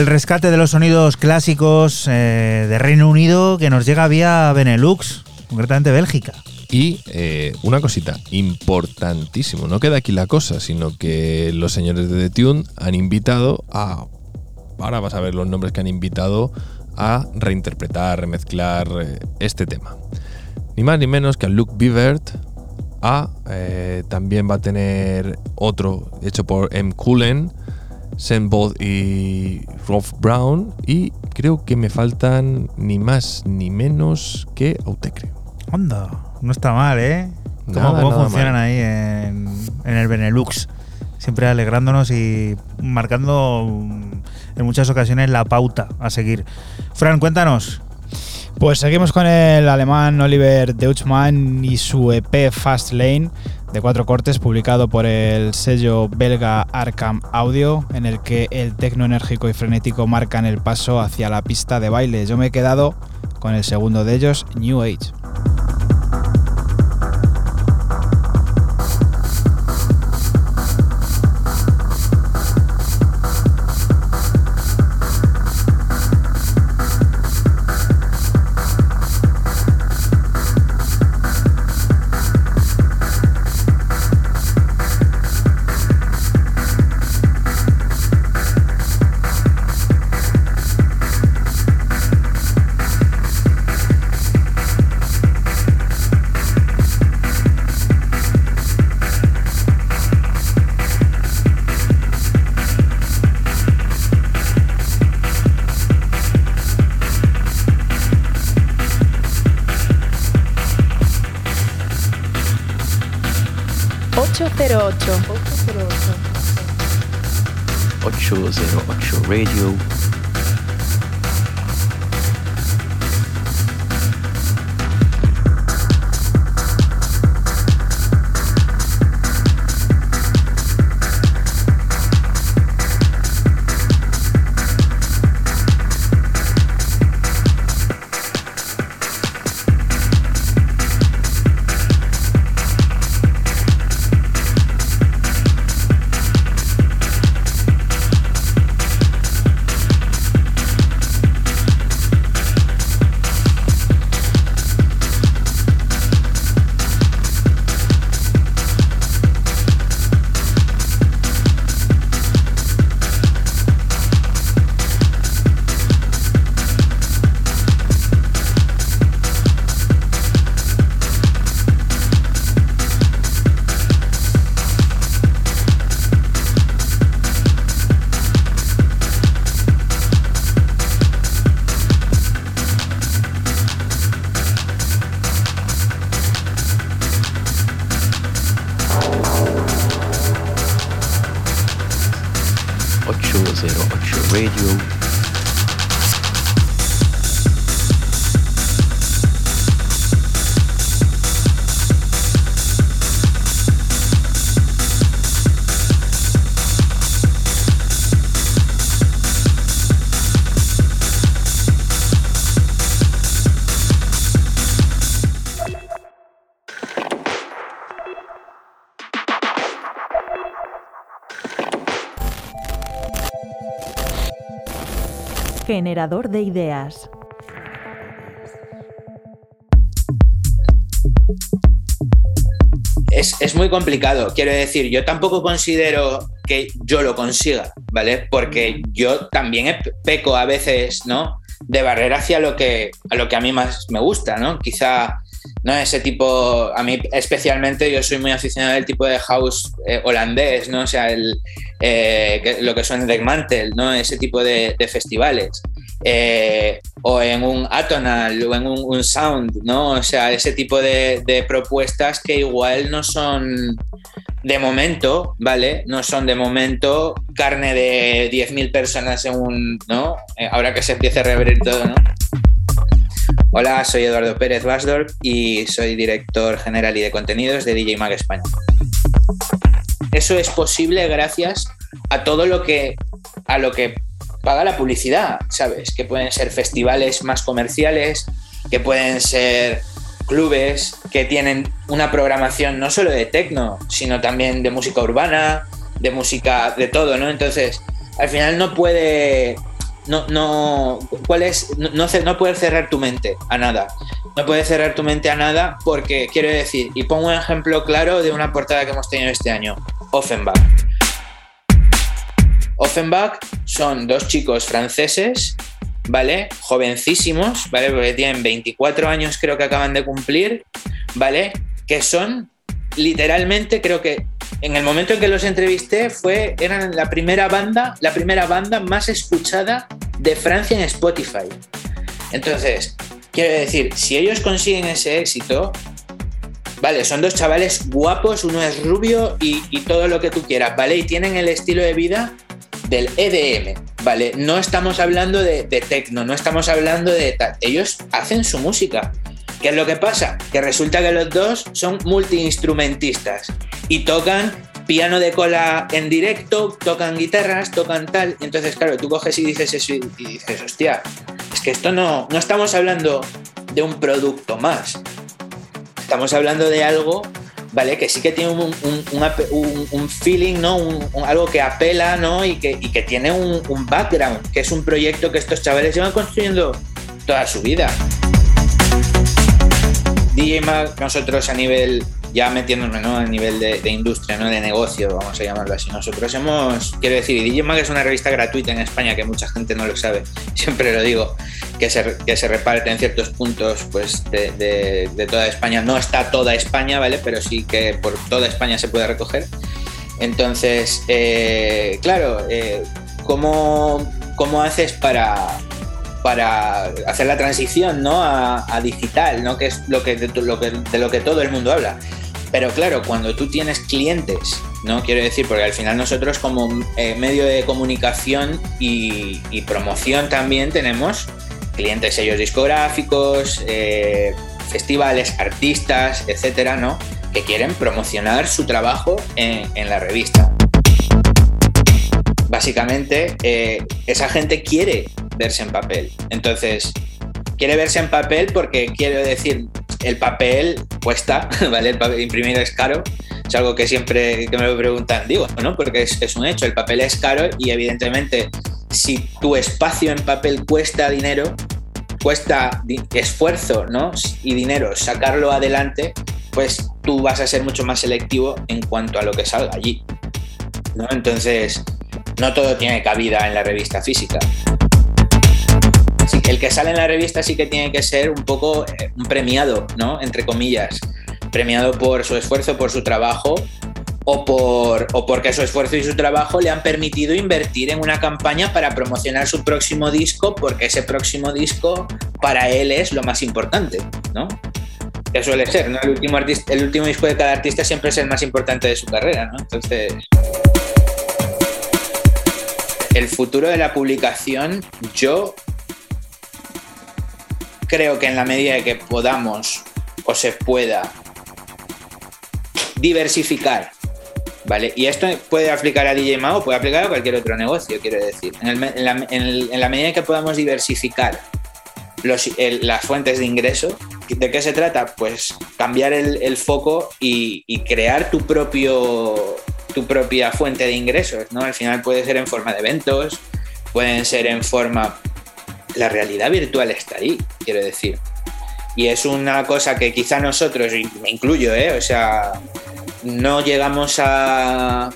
El rescate de los sonidos clásicos eh, de Reino Unido que nos llega vía Benelux, concretamente Bélgica. Y eh, una cosita importantísimo, no queda aquí la cosa, sino que los señores de The Tune han invitado a. Ahora vas a ver los nombres que han invitado a reinterpretar, remezclar eh, este tema. Ni más ni menos que a Luke Bivert, a eh, también va a tener otro hecho por M. Cullen, Sam y Rob Brown, y creo que me faltan ni más ni menos que Autecre. Onda, no está mal, ¿eh? ¿Cómo, Nada, cómo nada funcionan mal. ahí en, en el Benelux? Siempre alegrándonos y marcando mm, en muchas ocasiones la pauta a seguir. Fran, cuéntanos. Pues seguimos con el alemán Oliver Deutschmann y su EP Fast Lane de cuatro cortes publicado por el sello belga Arkham Audio en el que el tecno enérgico y frenético marcan el paso hacia la pista de baile. Yo me he quedado con el segundo de ellos, New Age. Generador de ideas. es, muy complicado. Quiero decir, yo tampoco considero que yo lo consiga, ¿vale? Porque yo también peco a veces, ¿no? De barrera hacia lo que, a lo que a mí más me gusta, ¿no? Quizá, ¿no? Ese tipo, a mí especialmente, yo soy muy aficionado al tipo de house eh, holandés, ¿no? O sea, el, eh, lo que son Deck Mantel, ¿no? Ese tipo de festivales. Eh, o en un atonal o en un, un sound, ¿no? O sea, ese tipo de, propuestas que igual no son de momento, ¿vale? No son de momento carne de 10.000 personas en un, ¿no? Eh, Ahora que se empiece a reabrir todo, ¿no? Hola, soy Eduardo Pérez Basdorp y soy director general y de contenidos de DJ Mag España. Eso es posible gracias a todo lo que a lo que paga la publicidad, ¿sabes? Que pueden ser festivales más comerciales, que pueden ser clubes que tienen una programación no solo de techno, sino también de música urbana, de música de todo, ¿no? Entonces, al final no puede no, no, ¿cuál es? No, no puedes cerrar tu mente a nada. No puedes cerrar tu mente a nada porque, quiero decir, y pongo un ejemplo claro de una portada que hemos tenido este año, Offenbach. Offenbach son dos chicos franceses, ¿vale? Jovencísimos, ¿vale? Porque tienen 24 años creo que acaban de cumplir, ¿vale? Que son literalmente, creo que en el momento en que los entrevisté fue, eran la primera banda, la primera banda más escuchada de Francia en Spotify. Entonces, quiero decir, si ellos consiguen ese éxito, vale, son dos chavales guapos, uno es rubio y, y todo lo que tú quieras, ¿vale? Y tienen el estilo de vida del EDM, ¿vale? No estamos hablando de, de techno, no estamos hablando de tal. Ellos hacen su música. ¿Qué es lo que pasa? Que resulta que los dos son multiinstrumentistas y tocan piano de cola en directo, tocan guitarras, tocan tal. Y entonces, claro, tú coges y dices eso y, dices, hostia, es que esto no, no estamos hablando de un producto más. Estamos hablando de algo, ¿vale? Que sí que tiene un, un- un feeling, ¿no? Algo que apela, ¿no? Y que, y que tiene un, un background, que es un proyecto que estos chavales llevan construyendo toda su vida. DJ Mag, nosotros a nivel, ya metiéndonos ¿no? a nivel de, de industria, ¿no? de negocio, vamos a llamarlo así, nosotros hemos, quiero decir, DJ Mag es una revista gratuita en España que mucha gente no lo sabe, *laughs* siempre lo digo, que se, que se reparte en ciertos puntos pues, de, de- de toda España. No está toda España, ¿vale? Pero sí que por toda España se puede recoger. Entonces, eh, claro, eh, ¿cómo, cómo haces para, para hacer la transición ¿no? a, a digital, ¿no? que es lo que, de, lo que, de lo que todo el mundo habla. Pero claro, cuando tú tienes clientes, ¿no? Quiero decir, porque al final nosotros como eh, medio de comunicación y, promoción también tenemos clientes, sellos discográficos, eh, festivales, artistas, etcétera, ¿no? Que quieren promocionar su trabajo en, en la revista. Básicamente, eh, esa gente quiere verse en papel. Entonces, quiere verse en papel porque quiero decir, el papel cuesta, *laughs* ¿vale? El papel imprimir es caro. Es algo que siempre que me lo preguntan, digo, ¿no? Porque es, es un hecho, el papel es caro y evidentemente si tu espacio en papel cuesta dinero, cuesta esfuerzo, ¿no? Y dinero sacarlo adelante, pues tú vas a ser mucho más selectivo en cuanto a lo que salga allí. ¿no? Entonces, no todo tiene cabida en la revista física. El que sale en la revista sí que tiene que ser un poco eh, un premiado, ¿no? Entre comillas. Premiado por su esfuerzo, por su trabajo, o, por, o porque su esfuerzo y su trabajo le han permitido invertir en una campaña para promocionar su próximo disco, porque ese próximo disco para él es lo más importante, ¿no? Que suele ser, ¿no? El último, el último disco de cada artista siempre es el más importante de su carrera, ¿no? Entonces. El futuro de la publicación, yo creo que en la medida de que podamos o se pueda diversificar, ¿vale? Y esto puede aplicar a DJ Mao, puede aplicar a cualquier otro negocio, quiero decir. En, la, en en medida que podamos diversificar las fuentes de ingreso, ¿de qué se trata? Pues cambiar el, el foco y, y crear tu propio tu propia fuente de ingresos, ¿no? Al final puede ser en forma de eventos, pueden ser en forma la realidad virtual está ahí, quiero decir. Y es una cosa que quizá nosotros, me incluyo, ¿eh? o sea, no llegamos a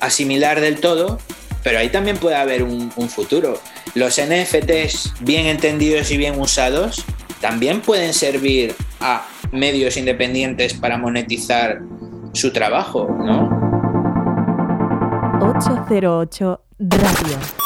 asimilar del todo, pero ahí también puede haber un, un futuro. Los NFTs bien entendidos y bien usados también pueden servir a medios independientes para monetizar su trabajo, ¿no? 808 Radio.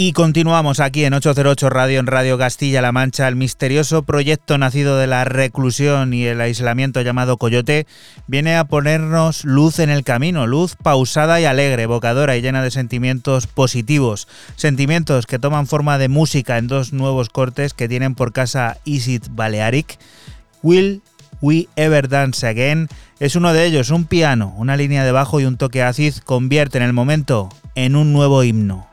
Y continuamos aquí en 808 Radio, en Radio Castilla-La Mancha. El misterioso proyecto nacido de la reclusión y el aislamiento llamado Coyote viene a ponernos luz en el camino, luz pausada y alegre, evocadora y llena de sentimientos positivos. Sentimientos que toman forma de música en dos nuevos cortes que tienen por casa Is It Balearic. Will We Ever Dance Again es uno de ellos, un piano, una línea de bajo y un toque acid convierten el momento en un nuevo himno.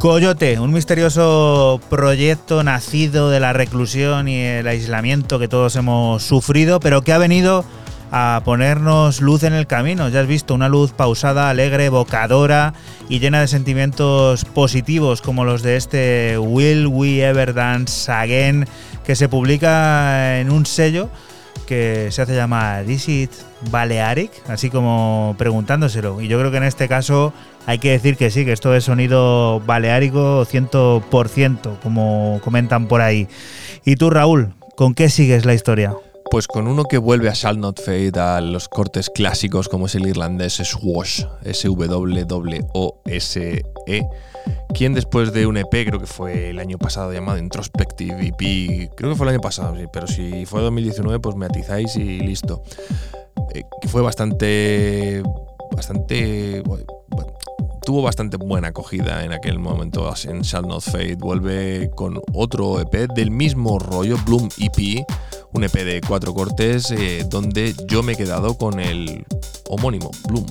Coyote, un misterioso proyecto nacido de la reclusión y el aislamiento que todos hemos sufrido, pero que ha venido a ponernos luz en el camino. Ya has visto, una luz pausada, alegre, evocadora y llena de sentimientos positivos como los de este Will We Ever Dance Again, que se publica en un sello que se hace llamar Is It Balearic, así como preguntándoselo. Y yo creo que en este caso hay que decir que sí, que esto es sonido baleárico 100%, como comentan por ahí. ¿Y tú, Raúl, con qué sigues la historia? Pues con uno que vuelve a Shall Not Fade a los cortes clásicos como es el irlandés Swash, S-W-O-S-E, quien después de un EP, creo que fue el año pasado llamado Introspective EP, creo que fue el año pasado, sí, pero si fue 2019 pues me atizáis y listo, Eh, que fue bastante, bastante, tuvo bastante buena acogida en aquel momento en Shall Not Fade. Vuelve con otro EP del mismo rollo, Bloom EP, un EP de cuatro cortes, eh, donde yo me he quedado con el homónimo, Bloom.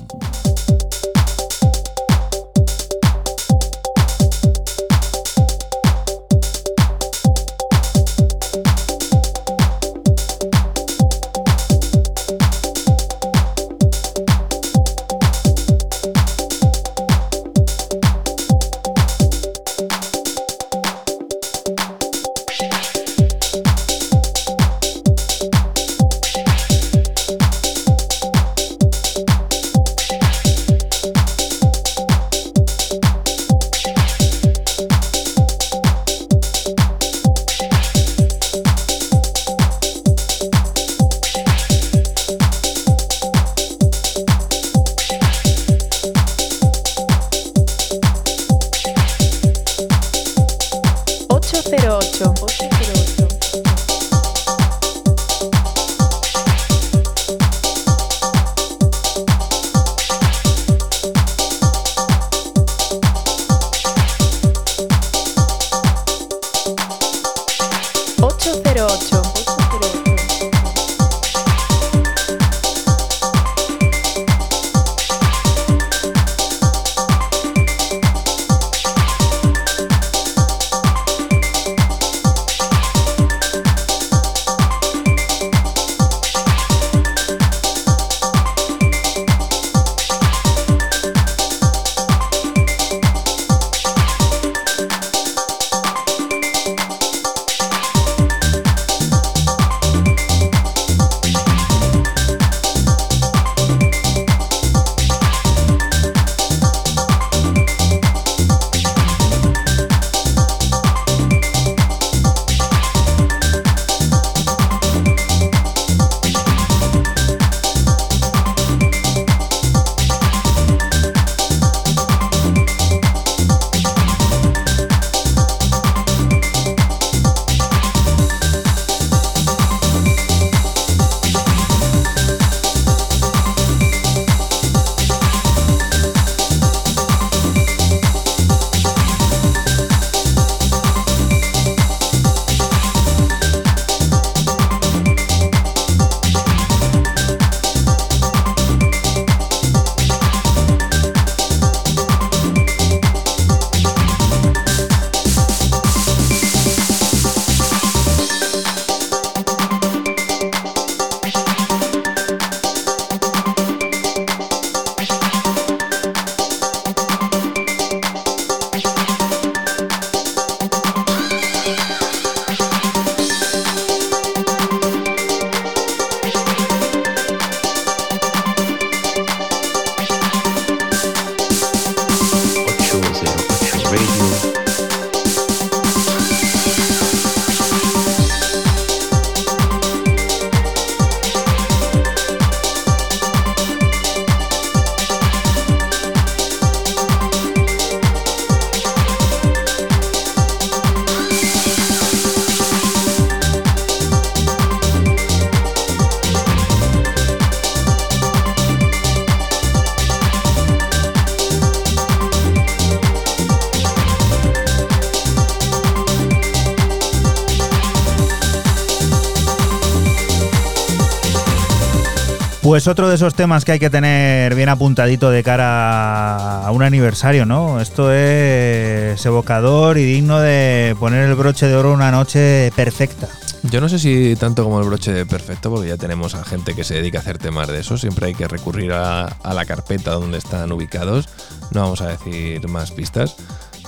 Pues otro de esos temas que hay que tener bien apuntadito de cara a un aniversario, ¿no? Esto es evocador y digno de poner el broche de oro una noche perfecta. Yo no sé si tanto como el broche perfecto, porque ya tenemos a gente que se dedica a hacer temas de eso. Siempre hay que recurrir a, la carpeta donde están ubicados. No vamos a decir más pistas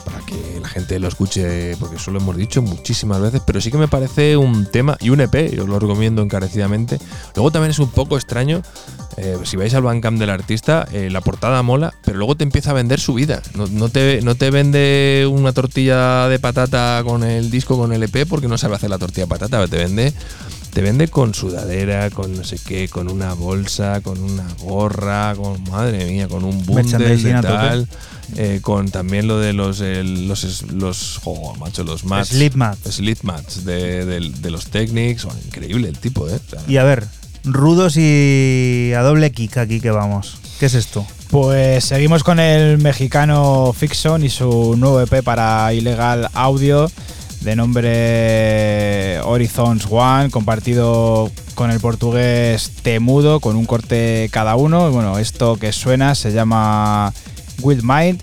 para que la gente lo escuche, porque eso lo hemos dicho muchísimas veces, pero sí que me parece un tema y un EP, yo lo recomiendo encarecidamente. Luego también es un poco extraño, eh, si vais al Bandcamp del artista, eh, la portada mola, pero luego te empieza a vender su vida. No, no te, no te vende una tortilla de patata con el disco, con el EP, porque no sabe hacer la tortilla de patata, te vende te vende con sudadera, con no sé qué, con una bolsa, con una gorra, con madre mía, con un bundle de tal, eh, con también lo de los el- los los macho, los mats, Sleep mats. sleep mats de, de los Technics, increíble el tipo, eh. O sea, Y a ver, rudos y a doble kick aquí que vamos. ¿Qué es esto? Pues seguimos con el mexicano Fixon y su nuevo EP para Ilegal Audio de nombre Horizons One, compartido con el portugués Temudo, con un corte cada uno. Bueno, esto que suena se llama With Mind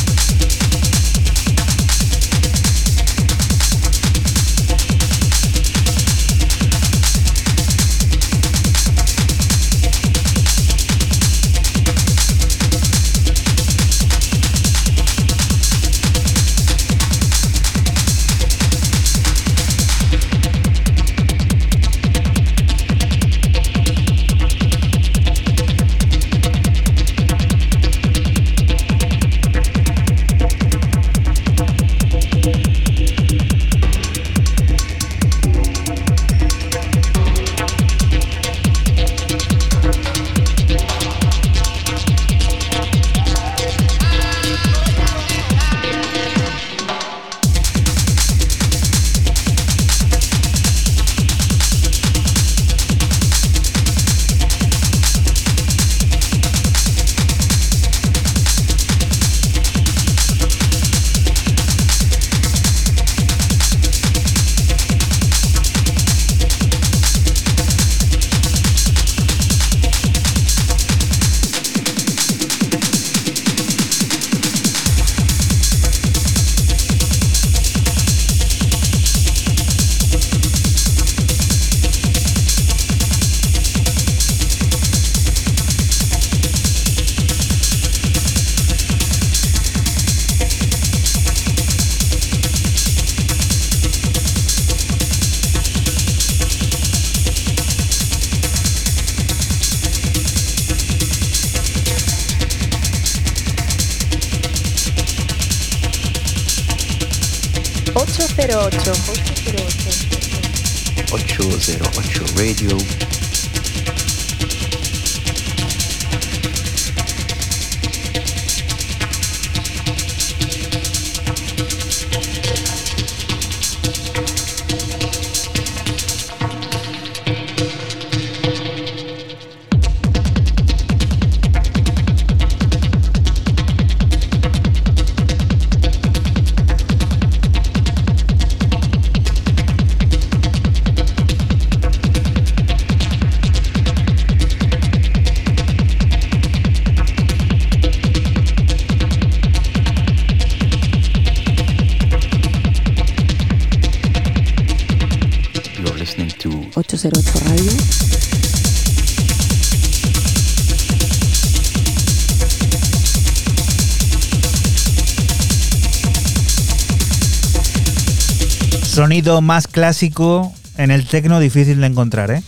Más clásico en el tecno difícil de encontrar, ¿eh?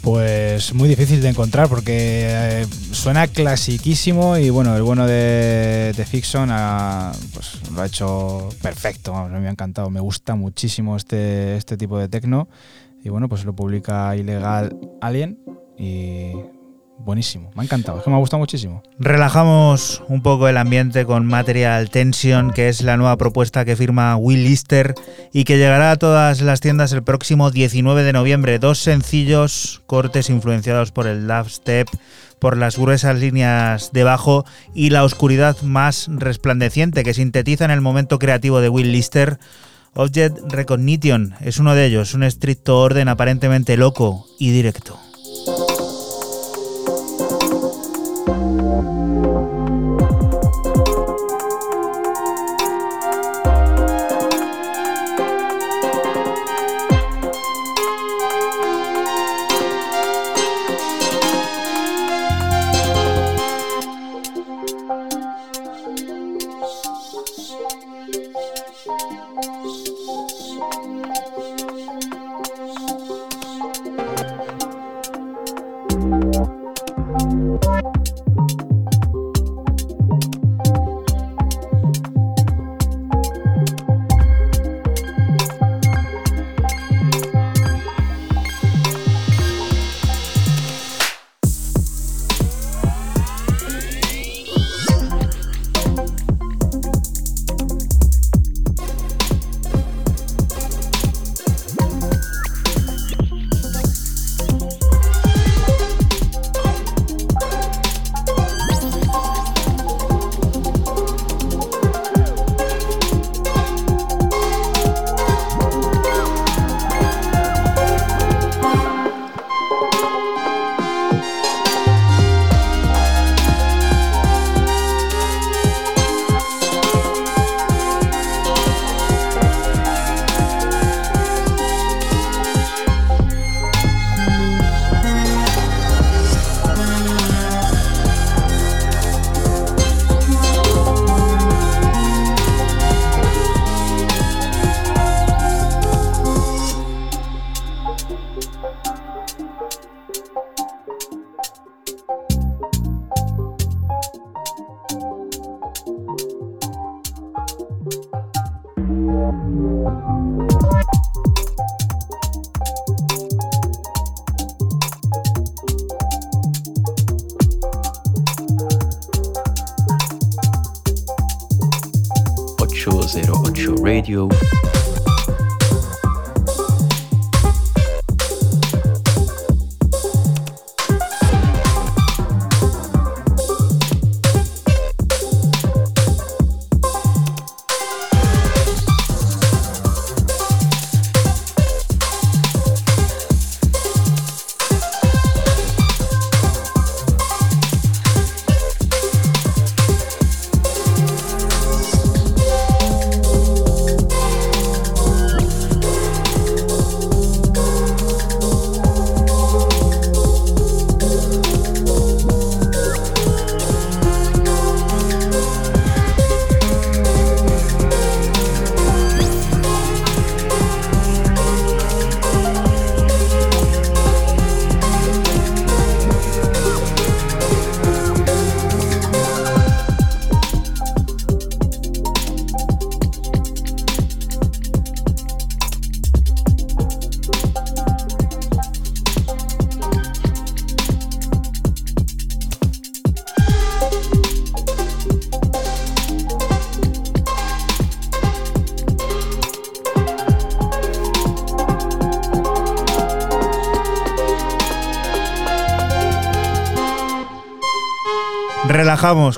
Pues muy difícil de encontrar porque eh, suena clasiquísimo y bueno, el bueno de, de ha, pues, lo ha hecho perfecto, me ha encantado, me gusta muchísimo este, este tipo de tecno y bueno, pues lo publica Ilegal Alien y buenísimo, me ha encantado, es que me ha gustado muchísimo. Relajamos un poco el ambiente con Material Tension, que es la nueva propuesta que firma Will Lister y que llegará a todas las tiendas el próximo 19 de noviembre. Dos sencillos cortes influenciados por el dubstep, por las gruesas líneas de bajo y la oscuridad más resplandeciente que sintetiza en el momento creativo de Will Lister. Object Recognition es uno de ellos, un estricto orden aparentemente loco y directo.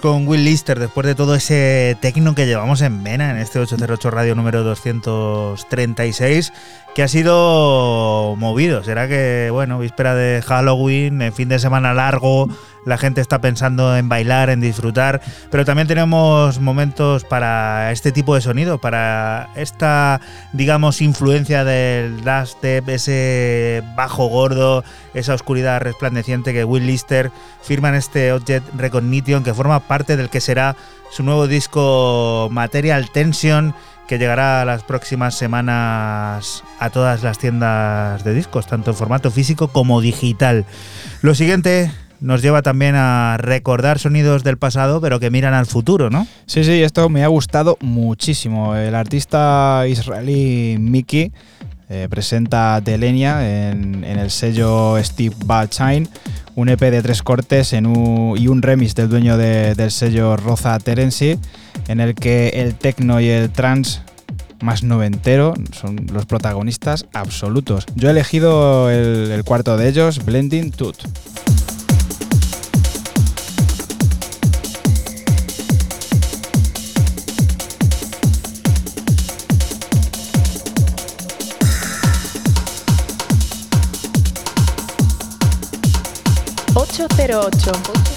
Con Will Lister después de todo ese tecno que llevamos en vena en este 808 Radio número 236, que ha sido movido. Será que, bueno, víspera de Halloween, en fin de semana largo, la gente está pensando en bailar, en disfrutar, pero también tenemos momentos para este tipo de sonido, para esta, digamos, influencia del dubstep, ese bajo gordo, esa oscuridad resplandeciente que Will Lister firma en este Object Recognition, que forma parte del que será su nuevo disco Material Tension que llegará las próximas semanas a todas las tiendas de discos, tanto en formato físico como digital. Lo siguiente nos lleva también a recordar sonidos del pasado, pero que miran al futuro, ¿no? Sí, sí, esto me ha gustado muchísimo. El artista israelí Mickey eh, presenta Delenia en, en, el sello Steve Balchain, un EP de tres cortes y un remix del dueño del sello Roza Terency, en el que el techno y el trance más noventero son los protagonistas absolutos. Yo he elegido el, el cuarto de ellos, Blending Toot. 808.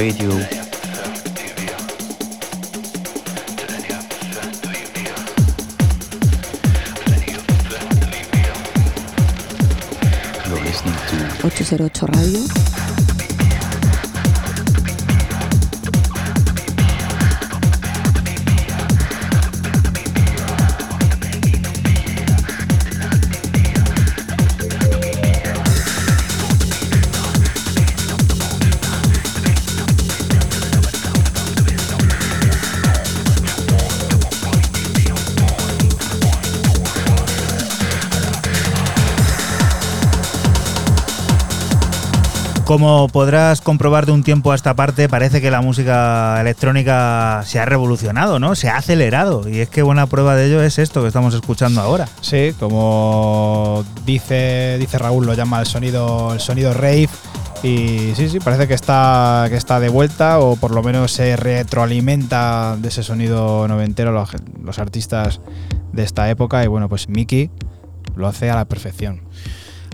Radio. Como podrás comprobar de un tiempo a esta parte, parece que la música electrónica se ha revolucionado, ¿no? Se ha acelerado. Y es que buena prueba de ello es esto que estamos escuchando ahora. Sí, como dice, dice Raúl, lo llama el sonido, el sonido rave. Y sí, sí, parece que está, que está de vuelta o por lo menos se retroalimenta de ese sonido noventero los, los artistas de esta época. Y bueno, pues Mickey lo hace a la perfección.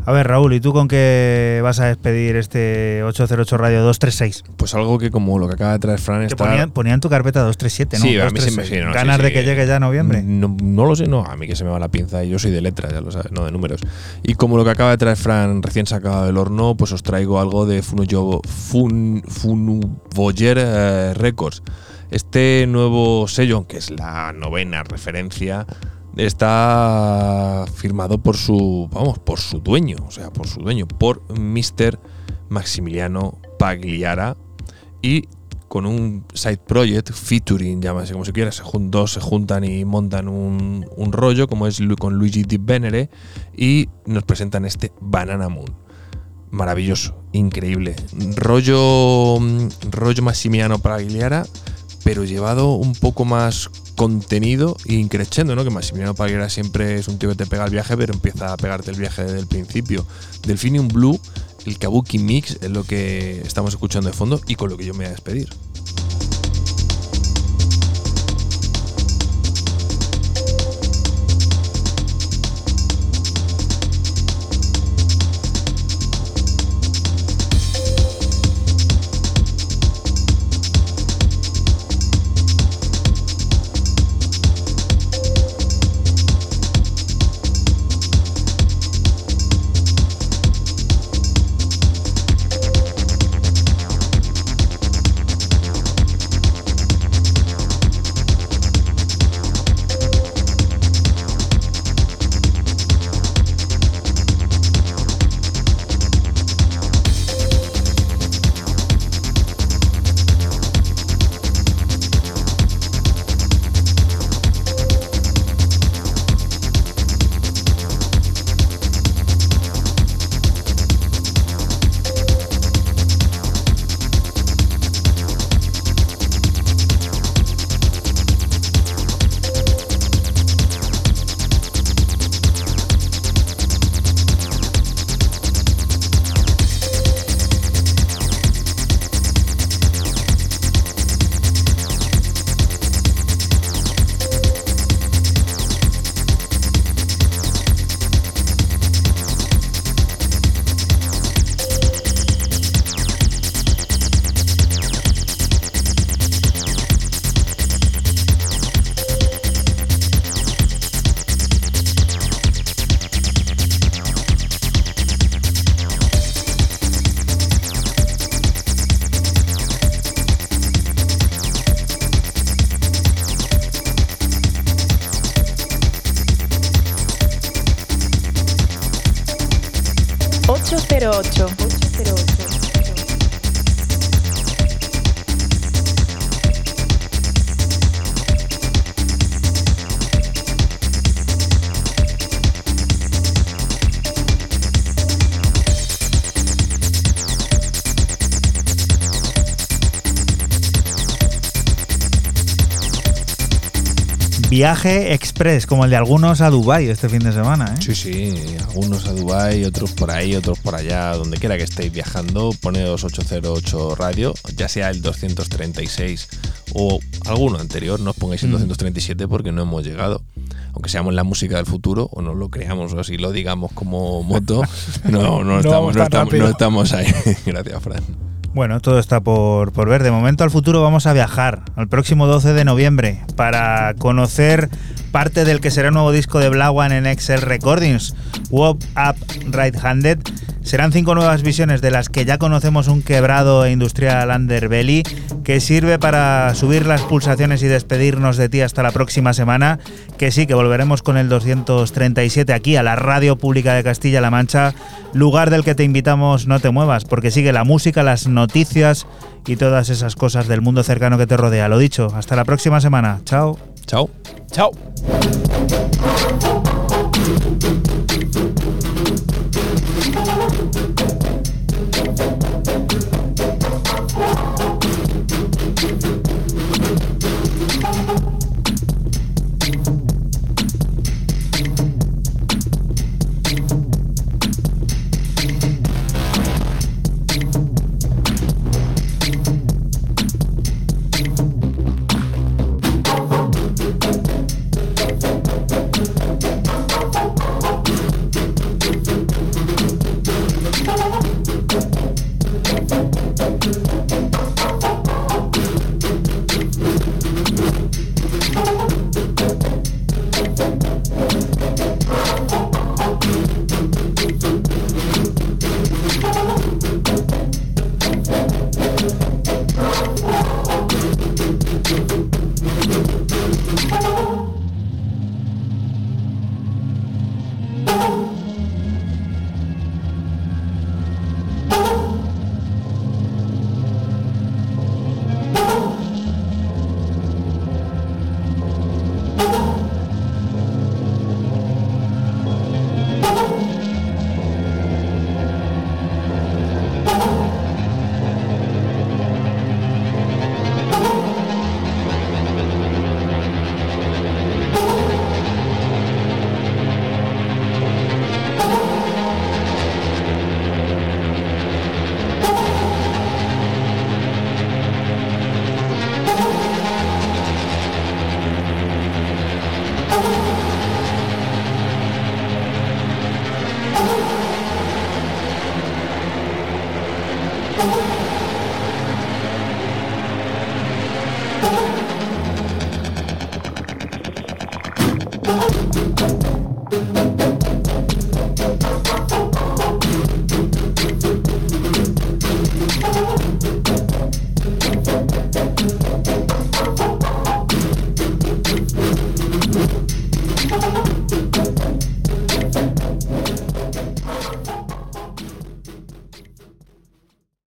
A ver, Raúl, ¿y tú con qué vas a despedir este 808 Radio 236? Pues algo que como lo que acaba de traer Fran está... ponían, ponían tu carpeta 237, ¿no? Sí, a mí sí me 236. sí, no, ¿Ganas sí, de sí. que llegue ya noviembre? No, no lo sé, no. A mí que se me va la pinza y yo soy de letras, ya lo sabes, no de números. Y como lo que acaba de traer Fran recién sacado del horno, pues os traigo algo de Funuyo, Fun, eh, Records. Este nuevo sello, que es la novena referencia, está firmado por su, vamos, por su dueño, o sea, por su dueño, por Mr. Maximiliano Pagliara y con un side project, featuring, llámase como se quiera, se dos se juntan y montan un, un rollo, como es con Luigi Di Venere, y nos presentan este Banana Moon. Maravilloso, increíble. Rollo, mm, rollo Maximiano Pagliara, pero llevado un poco más contenido y increciendo, ¿no? Que Maximiliano Pagliara siempre es un tío que te pega el viaje, pero empieza a pegarte el viaje desde el principio. Delphinium Blue, el Kabuki Mix es lo que estamos escuchando de fondo y con lo que yo me voy a despedir. Viaje express, como el de algunos a Dubai este fin de semana, ¿eh? Sí, sí, algunos a Dubai, otros por ahí, otros por allá, donde quiera que estéis viajando, poneos 808 radio, ya sea el 236 o alguno anterior, no os pongáis el Mm. 237 porque no hemos llegado. Aunque seamos la música del futuro o no lo creamos o así lo digamos como moto, *laughs* no, no, No estamos, vamos no, tan estamos, rápido. no estamos ahí. *laughs* Gracias, Fran. Bueno, todo está por, por ver. De momento al futuro vamos a viajar al próximo 12 de noviembre para conocer parte del que será el nuevo disco de Black One en Excel Recordings, Wop Up Right Handed. Serán cinco nuevas visiones de las que ya conocemos un quebrado e industrial underbelly que sirve para subir las pulsaciones y despedirnos de ti hasta la próxima semana. Que sí, que volveremos con el 237 aquí a la Radio Pública de Castilla-La Mancha, lugar del que te invitamos no te muevas, porque sigue la música, las noticias y todas esas cosas del mundo cercano que te rodea. Lo dicho, hasta la próxima semana. Chao. Chao. Chao.